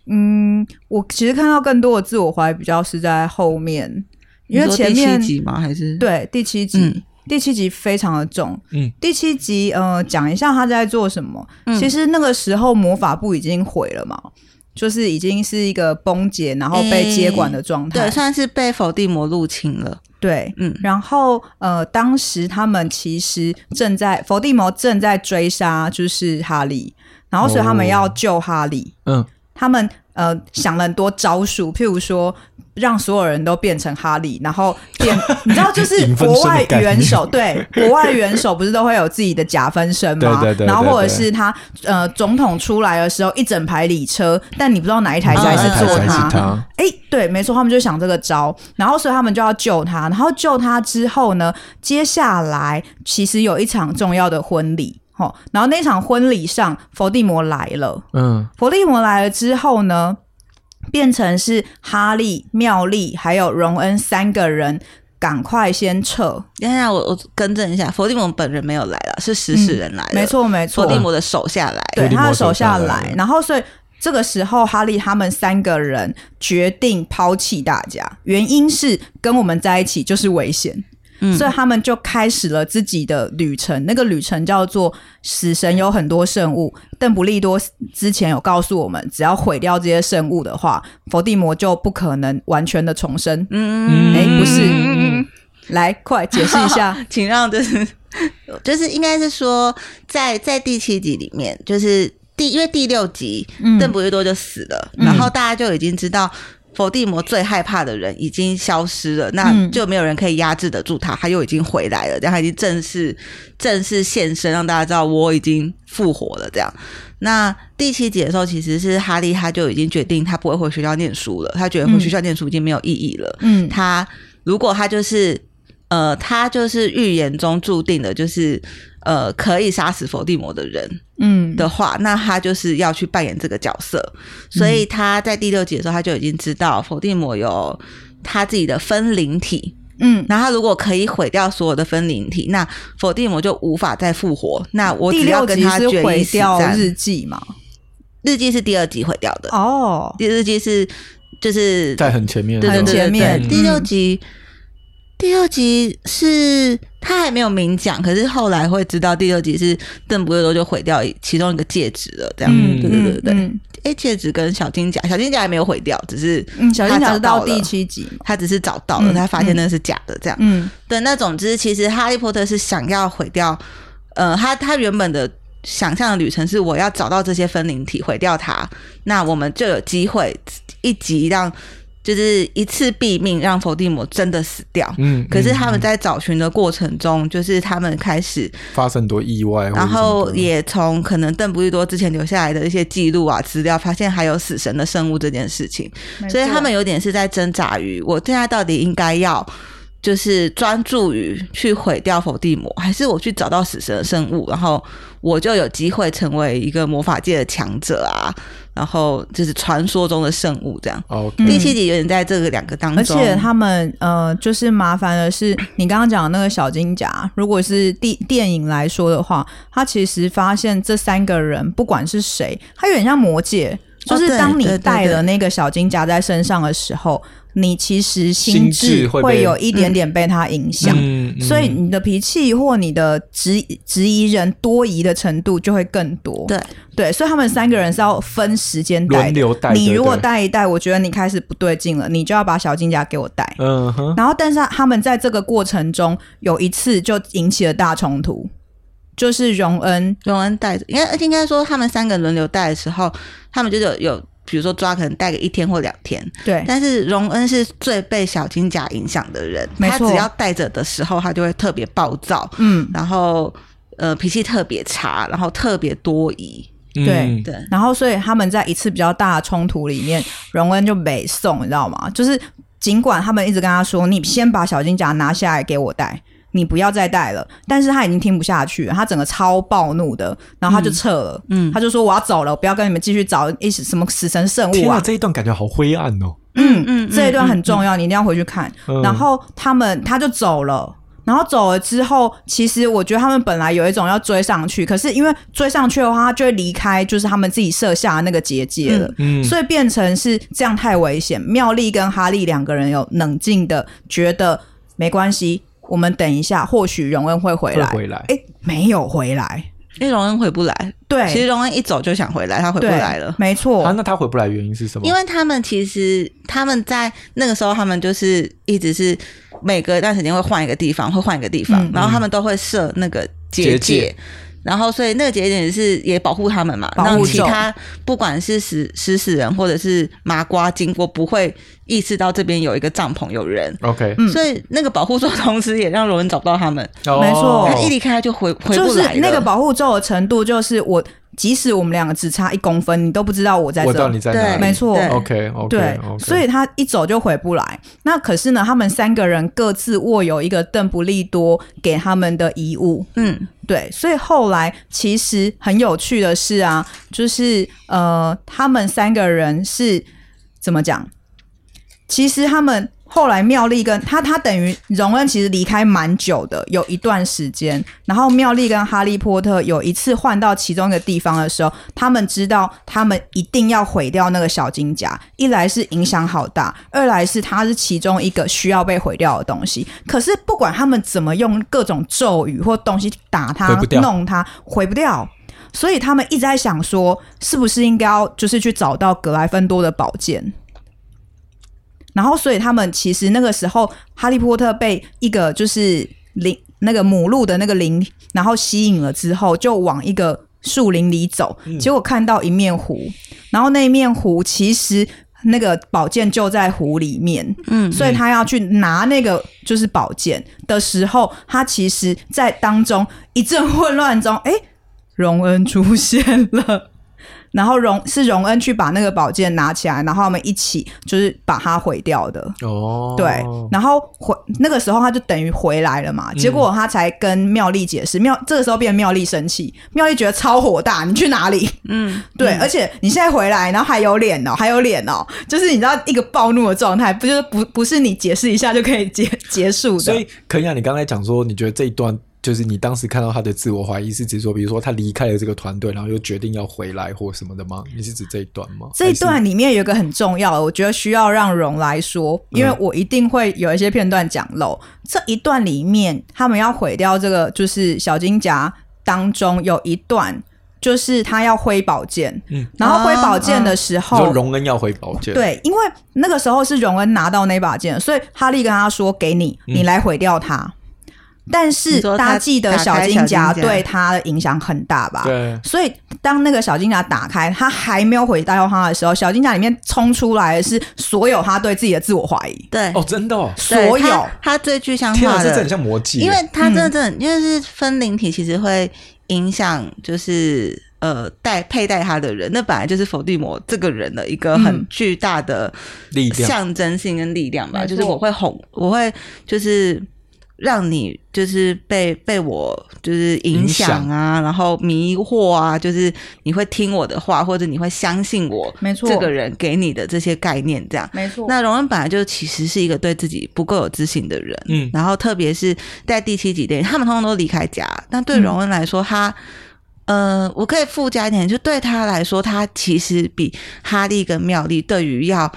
嗯，我其实看到更多的自我怀疑比较是在后面，因为前面第七集吗？还是对第七集？嗯、第七集非常的重。嗯，第七集呃，讲一下他在做什么。嗯、其实那个时候魔法部已经毁了嘛。就是已经是一个崩解，然后被接管的状态，对，算是被否地魔入侵了。对，嗯，然后呃，当时他们其实正在伏地魔正在追杀，就是哈利，然后所以他们要救哈利，嗯，他们呃想了很多招数，譬如说。让所有人都变成哈利，然后变，你知道，就是国外元首，对，国外元首不是都会有自己的假分身吗？对对对，对。然后或者是他呃，总统出来的时候，一整排礼车，但你不知道哪一台才是坐他。哎、欸，对，没错，他们就想这个招，然后所以他们就要救他，然后救他之后呢，接下来其实有一场重要的婚礼，齁，然后那场婚礼上，伏地魔来了，嗯，伏地魔来了之后呢？变成是哈利、妙丽还有荣恩三个人，赶快先撤。等一下，我我更正一下，伏地魔本人没有来了，是食死人来了。没错没错，伏地魔的手下来，对，他的手下来。然后所以这个时候，哈利他们三个人决定抛弃大家，原因是跟我们在一起就是危险。嗯、所以他们就开始了自己的旅程，那个旅程叫做“死神有很多圣物”。邓布利多之前有告诉我们，只要毁掉这些圣物的话，伏地魔就不可能完全的重生。嗯，哎、欸，不是，嗯、来，快解释一下，请让就是就是应该是说，在在第七集里面，就是第因为第六集邓布利多就死了，嗯、然后大家就已经知道。佛地魔最害怕的人已经消失了，那就没有人可以压制得住他，他又已经回来了，然后他已经正式正式现身，让大家知道我已经复活了。这样，那第七集的时候，其实是哈利他就已经决定他不会回学校念书了，他觉得回学校念书已经没有意义了。嗯，他如果他就是呃，他就是预言中注定的，就是。呃，可以杀死伏地魔的人，嗯，的话，那他就是要去扮演这个角色。所以他在第六集的时候，他就已经知道伏地魔有他自己的分灵体，嗯，那他如果可以毁掉所有的分灵体，那伏地魔就无法再复活。那我只要跟他决一死战。日记嘛，日记是第二集毁掉的哦，第日记是就是在很前面，很前面，第六集。第二集是他还没有明讲，可是后来会知道第二集是邓布利多就毁掉其中一个戒指了，这样。嗯、对对对对。哎、嗯欸，戒指跟小金甲，小金甲还没有毁掉，只是嗯，小金甲是到第七集，他只是找到了，他发现那是假的，这样。嗯。对，那总之，其实哈利波特是想要毁掉，呃，他他原本的想象的旅程是我要找到这些分灵体，毁掉它，那我们就有机会一集让。就是一次毙命，让伏地魔真的死掉。嗯，可是他们在找寻的过程中，嗯、就是他们开始发生很多意外，然后也从可能邓布利多之前留下来的一些记录啊资料，发现还有死神的生物这件事情。所以他们有点是在挣扎于，我现在到底应该要就是专注于去毁掉伏地魔，还是我去找到死神的圣物，然后我就有机会成为一个魔法界的强者啊？然后就是传说中的圣物，这样。Okay. 第七集有点在这个两个当中，而且他们呃，就是麻烦的是，你刚刚讲的那个小金甲，如果是电电影来说的话，他其实发现这三个人不管是谁，他有点像魔戒，就是当你带了那个小金甲在身上的时候。你其实心智会有一点点被他影响，所以你的脾气或你的质质疑人多疑的程度就会更多。对对，所以他们三个人是要分时间带，轮流带。你如果带一带，我觉得你开始不对劲了，你就要把小金甲给我带。嗯哼。然后，但是他们在这个过程中有一次就引起了大冲突，就是荣恩，荣恩带着，应该应该说他们三个轮流带的时候，他们就有有。比如说抓可能带个一天或两天，对。但是荣恩是最被小金甲影响的人，他只要带着的时候，他就会特别暴躁，嗯，然后呃脾气特别差，然后特别多疑，对、嗯、对。然后所以他们在一次比较大的冲突里面，荣恩就没送，你知道吗？就是尽管他们一直跟他说：“你先把小金甲拿下来给我带。”你不要再带了，但是他已经听不下去了，他整个超暴怒的，然后他就撤了，嗯，他就说我要走了，我不要跟你们继续找一什么死神圣物啊！这一段感觉好灰暗哦。嗯嗯，这一段很重要，嗯、你一定要回去看。嗯、然后他们他就走了，然后走了之后，其实我觉得他们本来有一种要追上去，可是因为追上去的话，他就会离开，就是他们自己设下的那个结界了，嗯，所以变成是这样太危险。妙丽跟哈利两个人有冷静的觉得没关系。我们等一下，或许荣恩会回来。会回来？哎，没有回来。因为荣恩回不来。对，其实荣恩一走就想回来，他回不来了。没错。啊，那他回不来原因是什么？因为他们其实他们在那个时候，他们就是一直是每隔一段时间会换一个地方，会换一个地方，嗯、然后他们都会设那个结界。然后，所以那个节点是也保护他们嘛，让其他不管是食食死人或者是麻瓜经过，不会意识到这边有一个帐篷有人。OK，所以那个保护咒同时也让罗恩找不到他们。没错，他一离开他就回回不来。就是那个保护咒的程度，就是我。即使我们两个只差一公分，你都不知道我在这。我知道你在哪里。没错。OK OK。对，所以他一走就回不来。那可是呢，他们三个人各自握有一个邓布利多给他们的遗物。嗯，对。所以后来其实很有趣的是啊，就是呃，他们三个人是怎么讲？其实他们。后来妙丽跟他，他等于荣恩其实离开蛮久的，有一段时间。然后妙丽跟哈利波特有一次换到其中一个地方的时候，他们知道他们一定要毁掉那个小金甲，一来是影响好大，二来是它是其中一个需要被毁掉的东西。可是不管他们怎么用各种咒语或东西打它、弄它，毁不掉。所以他们一直在想说，是不是应该要就是去找到格莱芬多的宝剑。然后，所以他们其实那个时候，哈利波特被一个就是灵那个母鹿的那个灵，然后吸引了之后，就往一个树林里走。结果看到一面湖，然后那一面湖其实那个宝剑就在湖里面。嗯，所以他要去拿那个就是宝剑的时候，他其实在当中一阵混乱中，哎，荣恩出现了。然后荣是荣恩去把那个宝剑拿起来，然后他们一起就是把它毁掉的。哦，对，然后回那个时候他就等于回来了嘛。结果他才跟妙丽解释，妙这个时候变妙丽生气，妙丽觉得超火大，你去哪里？嗯，对，而且你现在回来，然后还有脸哦，还有脸哦，就是你知道一个暴怒的状态，不就是不不是你解释一下就可以结结束的。所以，肯雅，你刚才讲说，你觉得这一段。就是你当时看到他的自我怀疑，是指说，比如说他离开了这个团队，然后又决定要回来或什么的吗？你是指这一段吗？这一段里面有一个很重要的，我觉得需要让荣来说，因为我一定会有一些片段讲漏。嗯、这一段里面，他们要毁掉这个，就是小金夹当中有一段，就是他要挥宝剑，嗯，然后挥宝剑的时候，说荣恩要挥宝剑，对，因为那个时候是荣恩拿到那把剑，所以哈利跟他说：“给你，你来毁掉他。嗯”但是大家记得小金甲对他的影响很大吧？对，所以当那个小金甲打开，他还没有毁掉他的时候，小金甲里面冲出来的是所有他对自己的自我怀疑。对，哦，真的，哦，所有他，他最具象化的，这很像魔戒，因为他真的真的，嗯、因为是分灵体，其实会影响，就是呃带佩戴他的人，那本来就是佛地魔这个人的一个很巨大的力量、象征性跟力量吧。就是我会哄，我会就是。让你就是被被我就是影响啊，然后迷惑啊，就是你会听我的话，或者你会相信我，没错，这个人给你的这些概念，这样没错。那荣恩本来就其实是一个对自己不够有自信的人，嗯，然后特别是在第七集里，他们通通都离开家，但对荣恩来说，他，嗯、呃，我可以附加一点，就对他来说，他其实比哈利跟妙丽对于要。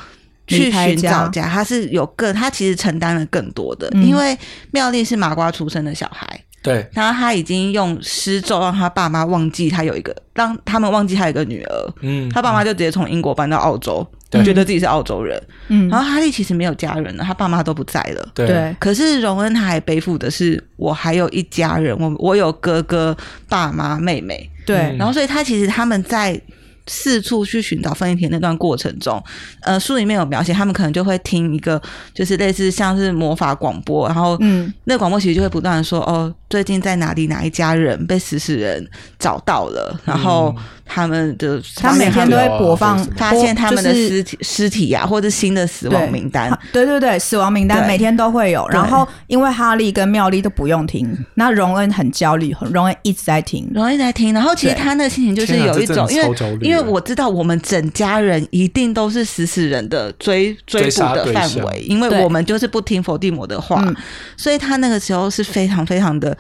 去寻找家，他是有更，他其实承担了更多的，嗯、因为妙丽是麻瓜出生的小孩，对，然后他已经用施咒让他爸妈忘记他有一个，让他们忘记他有一个女儿，嗯，他爸妈就直接从英国搬到澳洲，嗯、觉得自己是澳洲人，嗯，然后哈利其实没有家人了，他爸妈都不在了，对，可是荣恩他还背负的是我还有一家人，我我有哥哥、爸妈、妹妹，对，然后所以他其实他们在。四处去寻找分灵体那段过程中，呃，书里面有描写，他们可能就会听一个，就是类似像是魔法广播，然后，嗯，那个广播其实就会不断的说，哦，最近在哪里哪一家人被食死人找到了，然后。嗯他们的他每天都会播放，发现他们的尸体尸体呀，或者新的死亡名单。对对对，死亡名单每天都会有。然后因为哈利跟妙丽都不用听，那荣恩很焦虑，荣恩一直在听，荣恩在听。然后其实他那个心情就是有一种，因为因为我知道我们整家人一定都是死死人的追追捕的范围，因为我们就是不听伏地魔的话，所以他那个时候是非常非常的。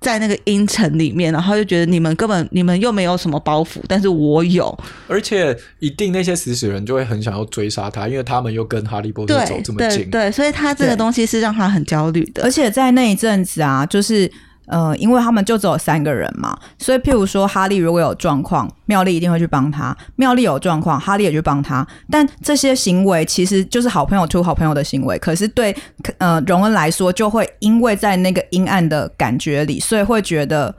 在那个阴沉里面，然后就觉得你们根本你们又没有什么包袱，但是我有，而且一定那些死死人就会很想要追杀他，因为他们又跟哈利波特走这么近，对，所以他这个东西是让他很焦虑的。而且在那一阵子啊，就是呃，因为他们就只有三个人嘛，所以譬如说哈利如果有状况，妙丽一定会去帮他；妙丽有状况，哈利也去帮他。但这些行为其实就是好朋友出好朋友的行为，可是对呃荣恩来说，就会因为在那个阴暗的感觉里，所以会觉得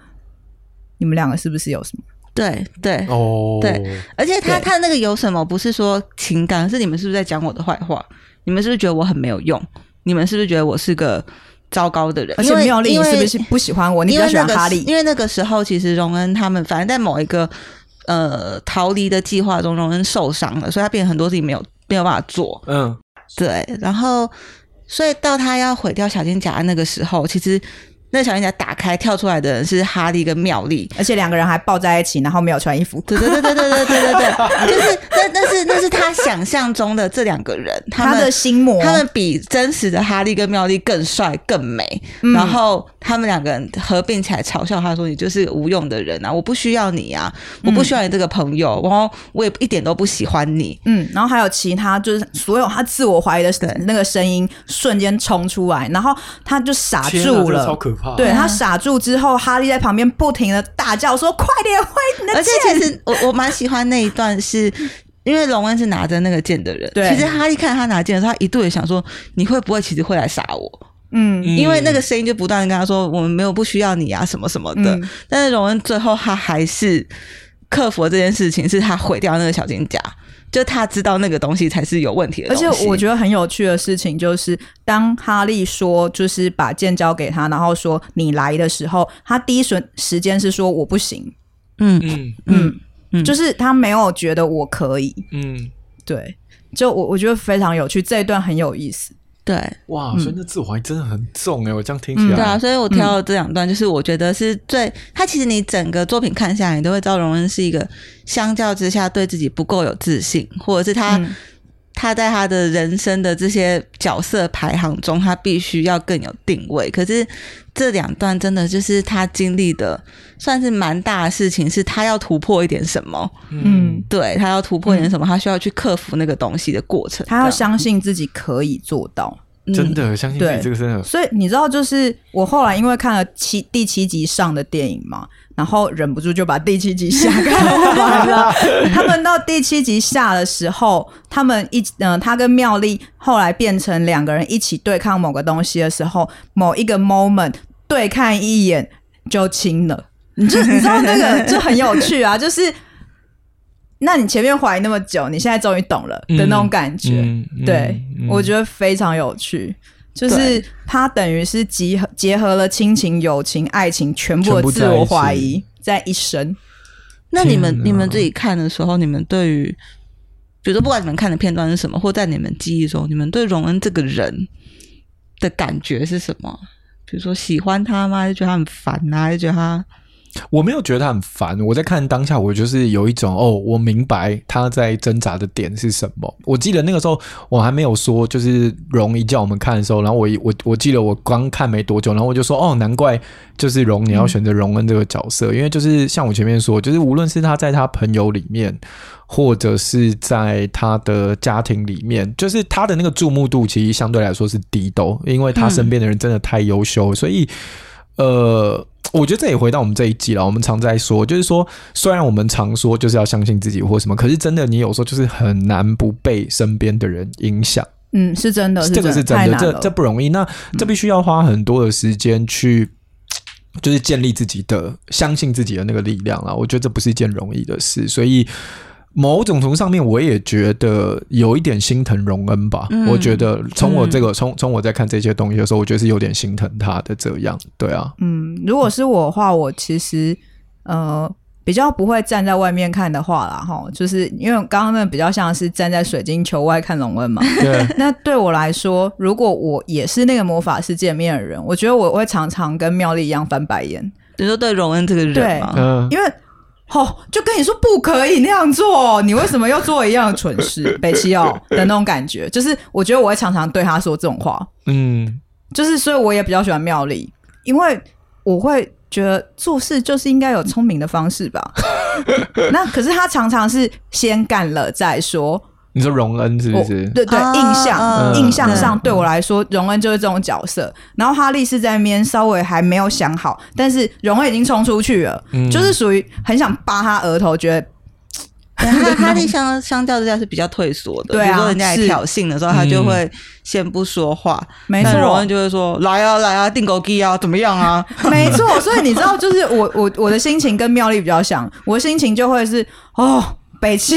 你们两个是不是有什么？对对哦，对，而且他他那个有什么？不是说情感，是你们是不是在讲我的坏话？你们是不是觉得我很没有用？你们是不是觉得我是个糟糕的人？而且妙丽是不是不喜欢我？你比较喜欢哈利？因为那个时候其实荣恩他们反正在某一个呃逃离的计划中，荣恩受伤了，所以他变成很多事情没有没有办法做。嗯，对。然后，所以到他要毁掉小金甲的那个时候，其实。那小金甲打开跳出来的人是哈利跟妙丽，而且两个人还抱在一起，然后没有穿衣服。对对对对对对对对对，就是那那是那是他想象中的这两个人，他的心魔，他们比真实的哈利跟妙丽更帅更美。嗯、然后他们两个人合并起来嘲笑他说：“你就是无用的人啊，我不需要你啊，我不需要你这个朋友，然后我也一点都不喜欢你。”嗯，然后还有其他就是所有他自我怀疑的那个声音瞬间冲出来，然后他就傻住了，超可怕。对，他傻住之后，哈利在旁边不停的大叫说：“快点挥你的剑！”而且其实我我蛮喜欢那一段是，因为荣恩是拿着那个剑的人。对，其实哈利看他拿剑的时候，他一度也想说：“你会不会其实会来杀我？”嗯，因为那个声音就不断的跟他说：“我们没有不需要你啊，什么什么的。嗯”但是荣恩最后他还是克服了这件事情，是他毁掉那个小金甲。就他知道那个东西才是有问题的，而且我觉得很有趣的事情就是，当哈利说就是把剑交给他，然后说你来的时候，他第一瞬时间是说我不行，嗯嗯嗯嗯，就是他没有觉得我可以，嗯，对，就我我觉得非常有趣，这一段很有意思。对，哇，所以那自我怀疑真的很重哎，我这样听起来，对啊，所以我挑了这两段，就是我觉得是最，他其实你整个作品看下来，你都会知道荣恩是一个相较之下对自己不够有自信，或者是他他在他的人生的这些角色排行中，他必须要更有定位。可是这两段真的就是他经历的算是蛮大的事情，是他要突破一点什么，嗯，对，他要突破一点什么，他需要去克服那个东西的过程，他要相信自己可以做到。真的相信自己这个真的，所以你知道，就是我后来因为看了七第七集上的电影嘛，然后忍不住就把第七集下看完了。他们到第七集下的时候，他们一嗯、呃，他跟妙丽后来变成两个人一起对抗某个东西的时候，某一个 moment 对看一眼就亲了，你 就你知道那个就很有趣啊，就是。那你前面怀疑那么久，你现在终于懂了的那种感觉，嗯嗯、对、嗯、我觉得非常有趣。就是他等于是集合结合了亲情、友情、爱情全部的自我怀疑在一身。那你们你们自己看的时候，你们对于，比如说不管你们看的片段是什么，或在你们记忆中，你们对荣恩这个人的感觉是什么？比如说喜欢他吗？就觉得他很烦啊？就觉得他？我没有觉得他很烦，我在看当下，我就是有一种哦，我明白他在挣扎的点是什么。我记得那个时候我还没有说，就是荣一叫我们看的时候，然后我我我记得我刚看没多久，然后我就说哦，难怪就是荣你要选择荣恩这个角色，因为就是像我前面说，就是无论是他在他朋友里面，或者是在他的家庭里面，就是他的那个注目度其实相对来说是低的，因为他身边的人真的太优秀，所以呃。我觉得这也回到我们这一季了。我们常在说，就是说，虽然我们常说就是要相信自己或什么，可是真的，你有时候就是很难不被身边的人影响。嗯，是真的，这个是真的，这这不容易。那这必须要花很多的时间去，就是建立自己的相信自己的那个力量了。我觉得这不是一件容易的事，所以。某种程度上面，我也觉得有一点心疼荣恩吧。嗯、我觉得从我这个从从、嗯、我在看这些东西的时候，我觉得是有点心疼他的这样。对啊，嗯，如果是我的话，我其实呃比较不会站在外面看的话啦，哈，就是因为刚刚那比较像是站在水晶球外看荣恩嘛。对。那对我来说，如果我也是那个魔法师界面的人，我觉得我会常常跟妙丽一样翻白眼。比如说对荣恩这个人嘛，嗯，因为。哦，就跟你说不可以那样做，你为什么又做一样的蠢事？北七哦的那种感觉，就是我觉得我会常常对他说这种话，嗯，就是所以我也比较喜欢妙丽，因为我会觉得做事就是应该有聪明的方式吧。那可是他常常是先干了再说，你说荣恩是不是？对对，印象印象上对我来说，荣恩就是这种角色。然后哈利是在那边稍微还没有想好，但是荣恩已经冲出去了，就是属于很想扒他额头，觉得。哈哈利相相较之下是比较退缩的，比如说人家来挑衅的时候，他就会先不说话。没错，荣恩就会说：“来啊来啊，钉孤枝啊，怎么样啊？” 没错，所以你知道，就是我我我的心情跟妙丽比较像，我的心情就会是哦。北七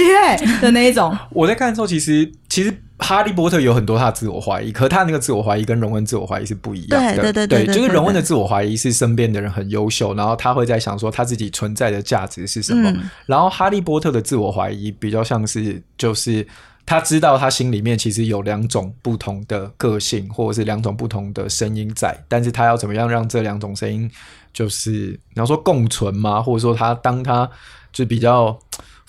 的那一种，我在看的时候，其实其实哈利波特有很多他的自我怀疑，可他那个自我怀疑跟荣恩自我怀疑是不一样的。对对对对，就是荣恩的自我怀疑是身边的人很优秀，然后他会在想说他自己存在的价值是什么。嗯、然后哈利波特的自我怀疑比较像是，就是他知道他心里面其实有两种不同的个性，或者是两种不同的声音在，但是他要怎么样让这两种声音就是你要说共存吗？或者说他当他就比较。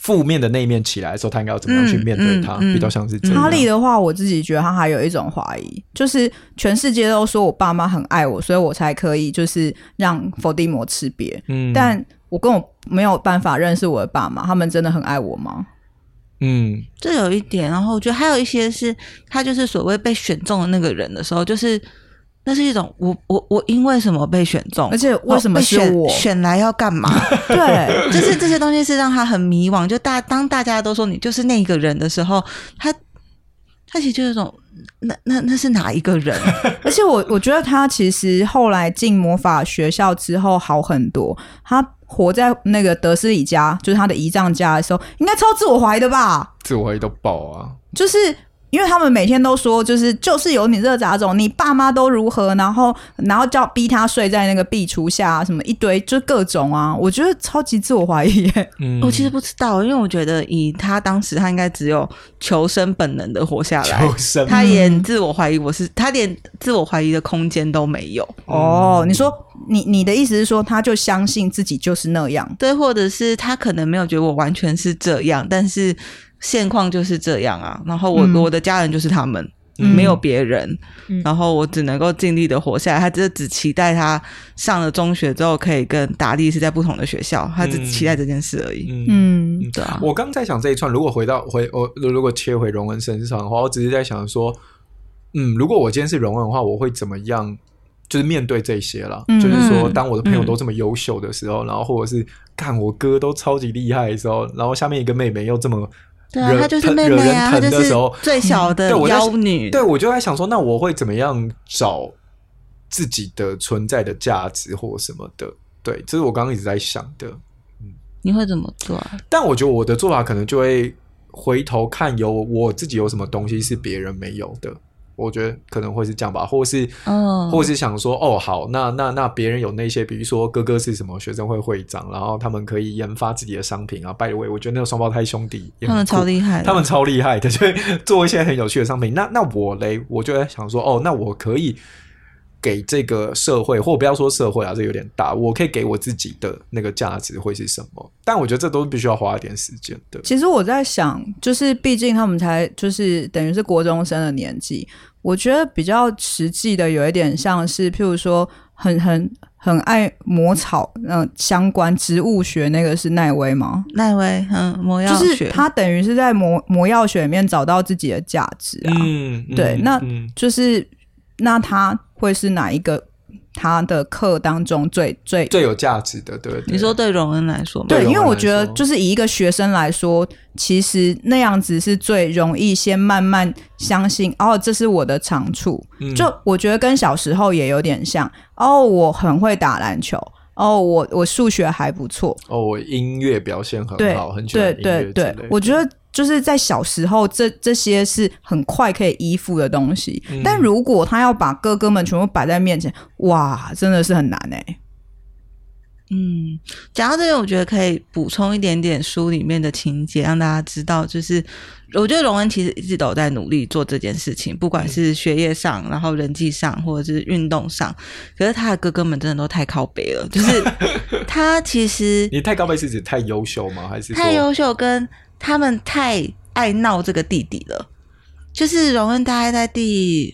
负面的那一面起来的时候，他应该要怎么样去面对他？嗯嗯、比较像是这样。哈利的话，我自己觉得他还有一种怀疑，就是全世界都说我爸妈很爱我，所以我才可以就是让伏地魔吃瘪。嗯，但我跟我没有办法认识我的爸妈，他们真的很爱我吗？嗯，这有一点。然后我觉得还有一些是他就是所谓被选中的那个人的时候，就是。那是一种我我我因为什么被选中，而且为什么是我选，选来要干嘛？对，就是这些东西是让他很迷惘。就大当大家都说你就是那个人的时候，他他其实就是种那那那是哪一个人？而且我我觉得他其实后来进魔法学校之后好很多。他活在那个德斯里家，就是他的姨丈家的时候，应该超自我怀疑的吧？自我怀疑都爆啊！就是。因为他们每天都说，就是就是有你这杂种，你爸妈都如何，然后然后叫逼他睡在那个壁橱下，什么一堆就各种啊，我觉得超级自我怀疑我其实不知道，因为我觉得以他当时，他应该只有求生本能的活下来，求生，他连自我怀疑我是他连自我怀疑的空间都没有。哦，你说你你的意思是说，他就相信自己就是那样，对，或者是他可能没有觉得我完全是这样，但是。现况就是这样啊，然后我、嗯、我的家人就是他们，嗯、没有别人，嗯、然后我只能够尽力的活下来。他只只期待他上了中学之后可以跟达利是在不同的学校，他只期待这件事而已。嗯，对啊。我刚在想这一串，如果回到回我如果切回荣恩身上的话，我只是在想说，嗯，如果我今天是荣恩的话，我会怎么样？就是面对这些了，嗯、就是说，当我的朋友都这么优秀的时候，嗯、然后或者是看我哥都超级厉害的时候，然后下面一个妹妹又这么。对啊，她就是妹妹啊，她就是最小的妖女。嗯、对，我就在想说，那我会怎么样找自己的存在的价值或什么的？对，这是我刚刚一直在想的。嗯，你会怎么做啊？但我觉得我的做法可能就会回头看，有我自己有什么东西是别人没有的。我觉得可能会是这样吧，或是，嗯，或是想说，哦，好，那那那别人有那些，比如说哥哥是什么学生会会长，然后他们可以研发自己的商品啊。By the way，我觉得那个双胞胎兄弟他们超厉害，他们超厉害的，就会做一些很有趣的商品。那那我嘞，我就在想说，哦，那我可以。给这个社会，或不要说社会啊，这有点大。我可以给我自己的那个价值会是什么？但我觉得这都是必须要花一点时间的。其实我在想，就是毕竟他们才就是等于是国中生的年纪，我觉得比较实际的有一点像是，譬如说很很很爱魔草，嗯、呃，相关植物学那个是奈威吗？奈威，嗯，魔药学，就是他等于是在魔魔药学里面找到自己的价值啊。嗯，对，嗯、那就是。那他会是哪一个他的课当中最最最有价值的？对，你说对荣恩来说吗？对，因为我觉得就是以一个学生来说，其实那样子是最容易先慢慢相信哦，这是我的长处。嗯、就我觉得跟小时候也有点像哦，我很会打篮球哦，我我数学还不错哦，我音乐表现很好，很喜欢音乐对对对，我觉得。就是在小时候，这这些是很快可以依附的东西。嗯、但如果他要把哥哥们全部摆在面前，哇，真的是很难哎、欸。嗯，讲到这边，我觉得可以补充一点点书里面的情节，让大家知道，就是我觉得荣恩其实一直都在努力做这件事情，不管是学业上，然后人际上，或者是运动上。可是他的哥哥们真的都太靠北了，就是他其实 你太靠北是指太优秀吗？还是太优秀跟？他们太爱闹这个弟弟了，就是荣恩大概在第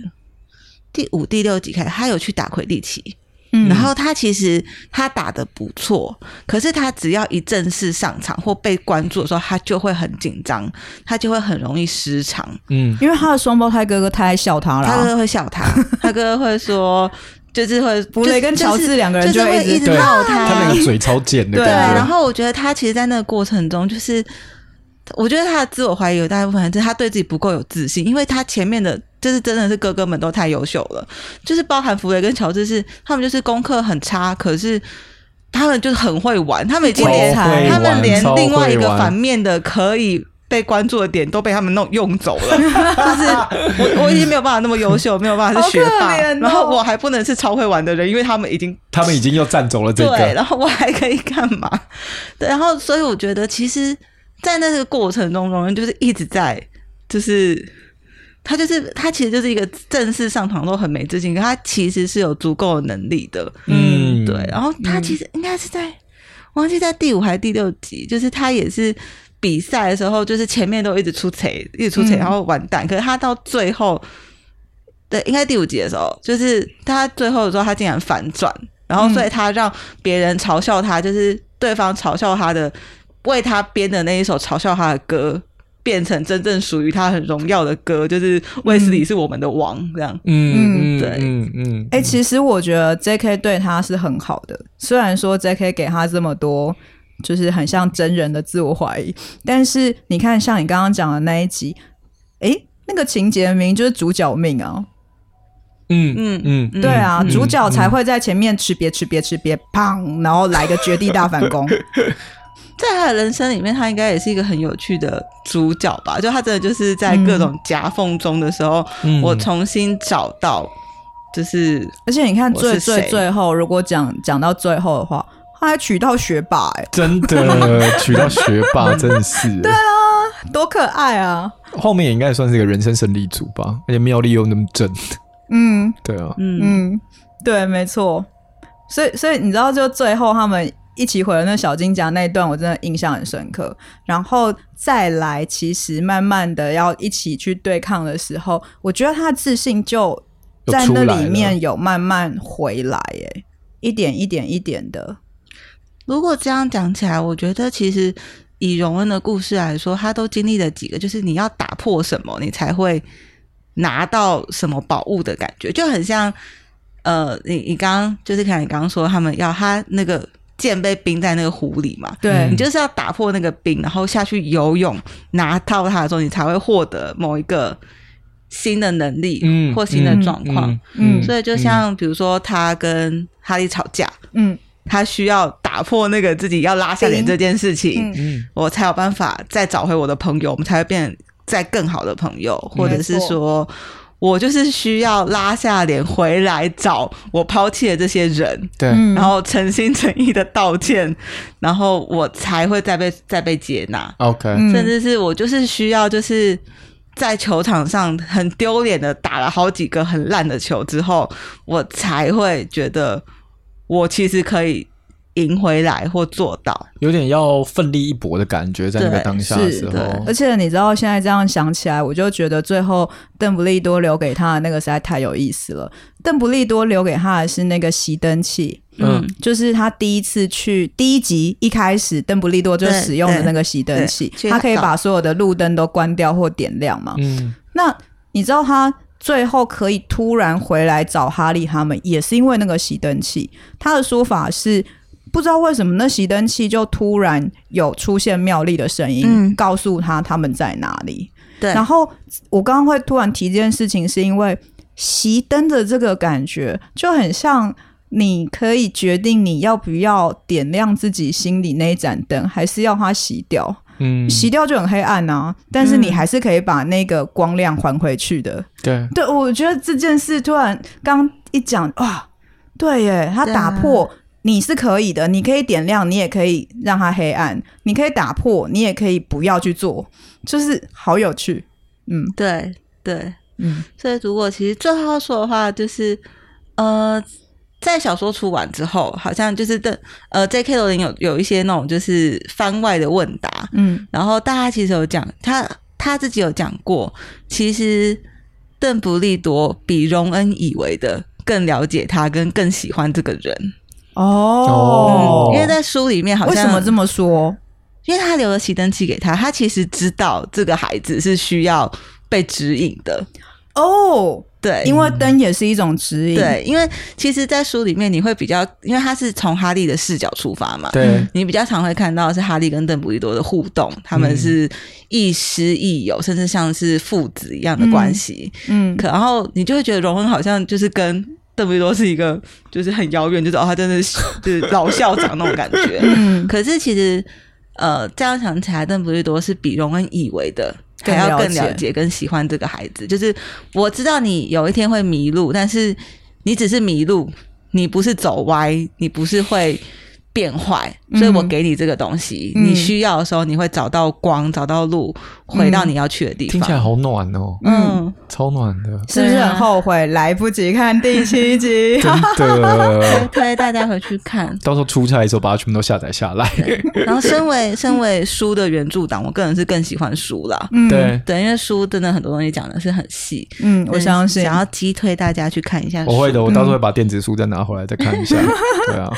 第五、第六集开始，他有去打魁地奇，嗯，然后他其实他打的不错，可是他只要一正式上场或被关注的时候，他就会很紧张，他就会很容易失常。嗯，因为他的双胞胎哥哥太爱笑他了，他哥哥会笑他，他哥哥会说，就是会弗雷跟乔治两个人就会一直闹他，他那个嘴超贱的。对，然后我觉得他其实，在那个过程中，就是我觉得他的自我怀疑有大部分是他对自己不够有自信，因为他前面的。就是真的是哥哥们都太优秀了，就是包含福雷跟乔治是他们就是功课很差，可是他们就是很会玩，他们已经连他们连另外一个反面的可以被关注的点都被他们弄用走了，就是我我已经没有办法那么优秀，没有办法是学霸，哦、然后我还不能是超会玩的人，因为他们已经他们已经又占走了这个，对，然后我还可以干嘛？对，然后所以我觉得其实，在那个过程中，荣恩就是一直在就是。他就是他，其实就是一个正式上场都很没自信，可他其实是有足够的能力的。嗯，对。然后他其实应该是在，嗯、忘记在第五还是第六集，就是他也是比赛的时候，就是前面都一直出彩，一直出彩，然后完蛋。嗯、可是他到最后，对，应该第五集的时候，就是他最后的时候，他竟然反转，然后所以他让别人嘲笑他，就是对方嘲笑他的，为他编的那一首嘲笑他的歌。变成真正属于他很荣耀的歌，就是卫斯理是我们的王，这样。嗯，对，嗯嗯。哎、欸，其实我觉得 J.K. 对他是很好的，虽然说 J.K. 给他这么多，就是很像真人的自我怀疑，但是你看，像你刚刚讲的那一集，哎、欸，那个情节明明就是主角命啊。嗯嗯嗯，对啊，嗯、主角才会在前面吃瘪吃瘪吃瘪，砰，然后来个绝地大反攻。在他的人生里面，他应该也是一个很有趣的主角吧？就他真的就是在各种夹缝中的时候，嗯、我重新找到，就是而且你看最最最后，如果讲讲到最后的话，他还娶到学霸、欸，哎，真的娶到学霸，真的是，对啊，多可爱啊！后面也应该算是一个人生胜利组吧，而且妙丽又那么正，嗯，对啊，嗯。嗯，对，没错，所以所以你知道，就最后他们。一起毁了那小金甲那一段，我真的印象很深刻。然后再来，其实慢慢的要一起去对抗的时候，我觉得他的自信就在那里面有慢慢回来，哎，一点一点一点的。如果这样讲起来，我觉得其实以荣恩的故事来说，他都经历了几个，就是你要打破什么，你才会拿到什么宝物的感觉，就很像呃，你你刚刚就是看你刚刚说他们要他那个。剑被冰在那个湖里嘛？对，你就是要打破那个冰，然后下去游泳，拿到它的时候，你才会获得某一个新的能力，嗯，或新的状况，嗯，嗯，所以就像比如说他跟哈利吵架，嗯，他需要打破那个自己要拉下脸这件事情，嗯，我才有办法再找回我的朋友，我们才会变再更好的朋友，或者是说。我就是需要拉下脸回来找我抛弃的这些人，对，然后诚心诚意的道歉，然后我才会再被再被接纳。OK，甚至是我就是需要就是在球场上很丢脸的打了好几个很烂的球之后，我才会觉得我其实可以。赢回来或做到，有点要奋力一搏的感觉，在那个当下的时候。而且你知道，现在这样想起来，我就觉得最后邓布利多留给他的那个实在太有意思了。邓布利多留给他的是那个熄灯器，嗯，就是他第一次去第一集一开始，邓布利多就使用的那个熄灯器，他可以把所有的路灯都关掉或点亮嘛。嗯，那你知道他最后可以突然回来找哈利他们，也是因为那个熄灯器。他的说法是。不知道为什么那熄灯器就突然有出现妙丽的声音，嗯、告诉他他们在哪里。对，然后我刚刚会突然提这件事情，是因为熄灯的这个感觉就很像你可以决定你要不要点亮自己心里那一盏灯，还是要它熄掉。嗯，熄掉就很黑暗啊，但是你还是可以把那个光亮还回去的。对，对，我觉得这件事突然刚一讲，哇，对耶，它打破。你是可以的，你可以点亮，你也可以让它黑暗，你可以打破，你也可以不要去做，就是好有趣。嗯，对对，嗯，所以如果其实最后要说的话，就是呃，在小说出完之后，好像就是的呃，J.K. 罗琳有有一些那种就是番外的问答，嗯，然后大家其实有讲他他自己有讲过，其实邓布利多比荣恩以为的。更了解他，跟更喜欢这个人。哦、嗯，因为在书里面好像为什么这么说？因为他留了熄灯器给他，他其实知道这个孩子是需要被指引的。哦，对，因为灯也是一种指引。对，因为其实，在书里面你会比较，因为他是从哈利的视角出发嘛，对，你比较常会看到是哈利跟邓布利多的互动，他们是亦师亦友，甚至像是父子一样的关系。嗯，可然后你就会觉得荣恩好像就是跟。邓布利多是一个，就是很遥远，就是哦，他真的是 就是老校长那种感觉。嗯，可是其实，呃，这样想起来，邓布利多是比荣恩以为的还要更了解、跟喜欢这个孩子。就是我知道你有一天会迷路，但是你只是迷路，你不是走歪，你不是会。变坏，所以我给你这个东西，嗯、你需要的时候你会找到光，找到路，回到你要去的地方。听起来好暖哦，嗯，超暖的，是不是很后悔来不及看第七集？真的，推大家回去看，到时候出差的时候把它全部都下载下来。然后，身为 身为书的原著党，我个人是更喜欢书啦。嗯，对对，因为书真的很多东西讲的是很细。嗯，我相信，想要击推大家去看一下书。我会的，我到时候会把电子书再拿回来再看一下。对啊，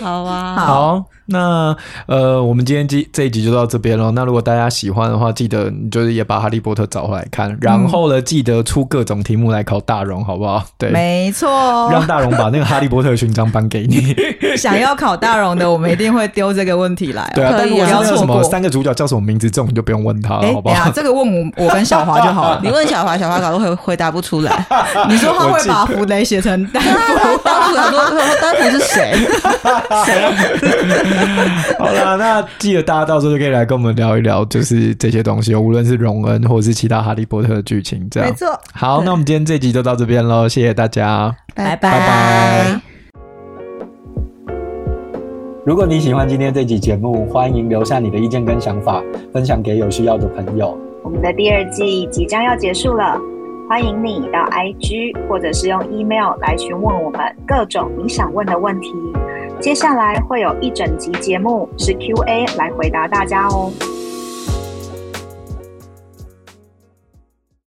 好。啊，好，那呃，我们今天这这一集就到这边了。那如果大家喜欢的话，记得你就是也把《哈利波特》找回来看，然后呢，记得出各种题目来考大荣，好不好？对，没错，让大荣把那个《哈利波特》勋章颁给你。想要考大荣的，我们一定会丢这个问题来。对啊，但如果要什么三个主角叫什么名字，这种就不用问他了，好不好？这个问我，我跟小华就好了。你问小华，小华搞都回回答不出来。你说他会把弗雷写成丹佛？丹佛，丹佛是谁？好了，那记得大家到时候就可以来跟我们聊一聊，就是这些东西，无论是荣恩或者是其他哈利波特的剧情，这样。没错。好，那我们今天这集就到这边喽，谢谢大家，拜拜拜拜。如果你喜欢今天这集节目，欢迎留下你的意见跟想法，分享给有需要的朋友。我们的第二季即将要结束了，欢迎你到 IG 或者是用 email 来询问我们各种你想问的问题。接下来会有一整集节目是 Q&A 来回答大家哦。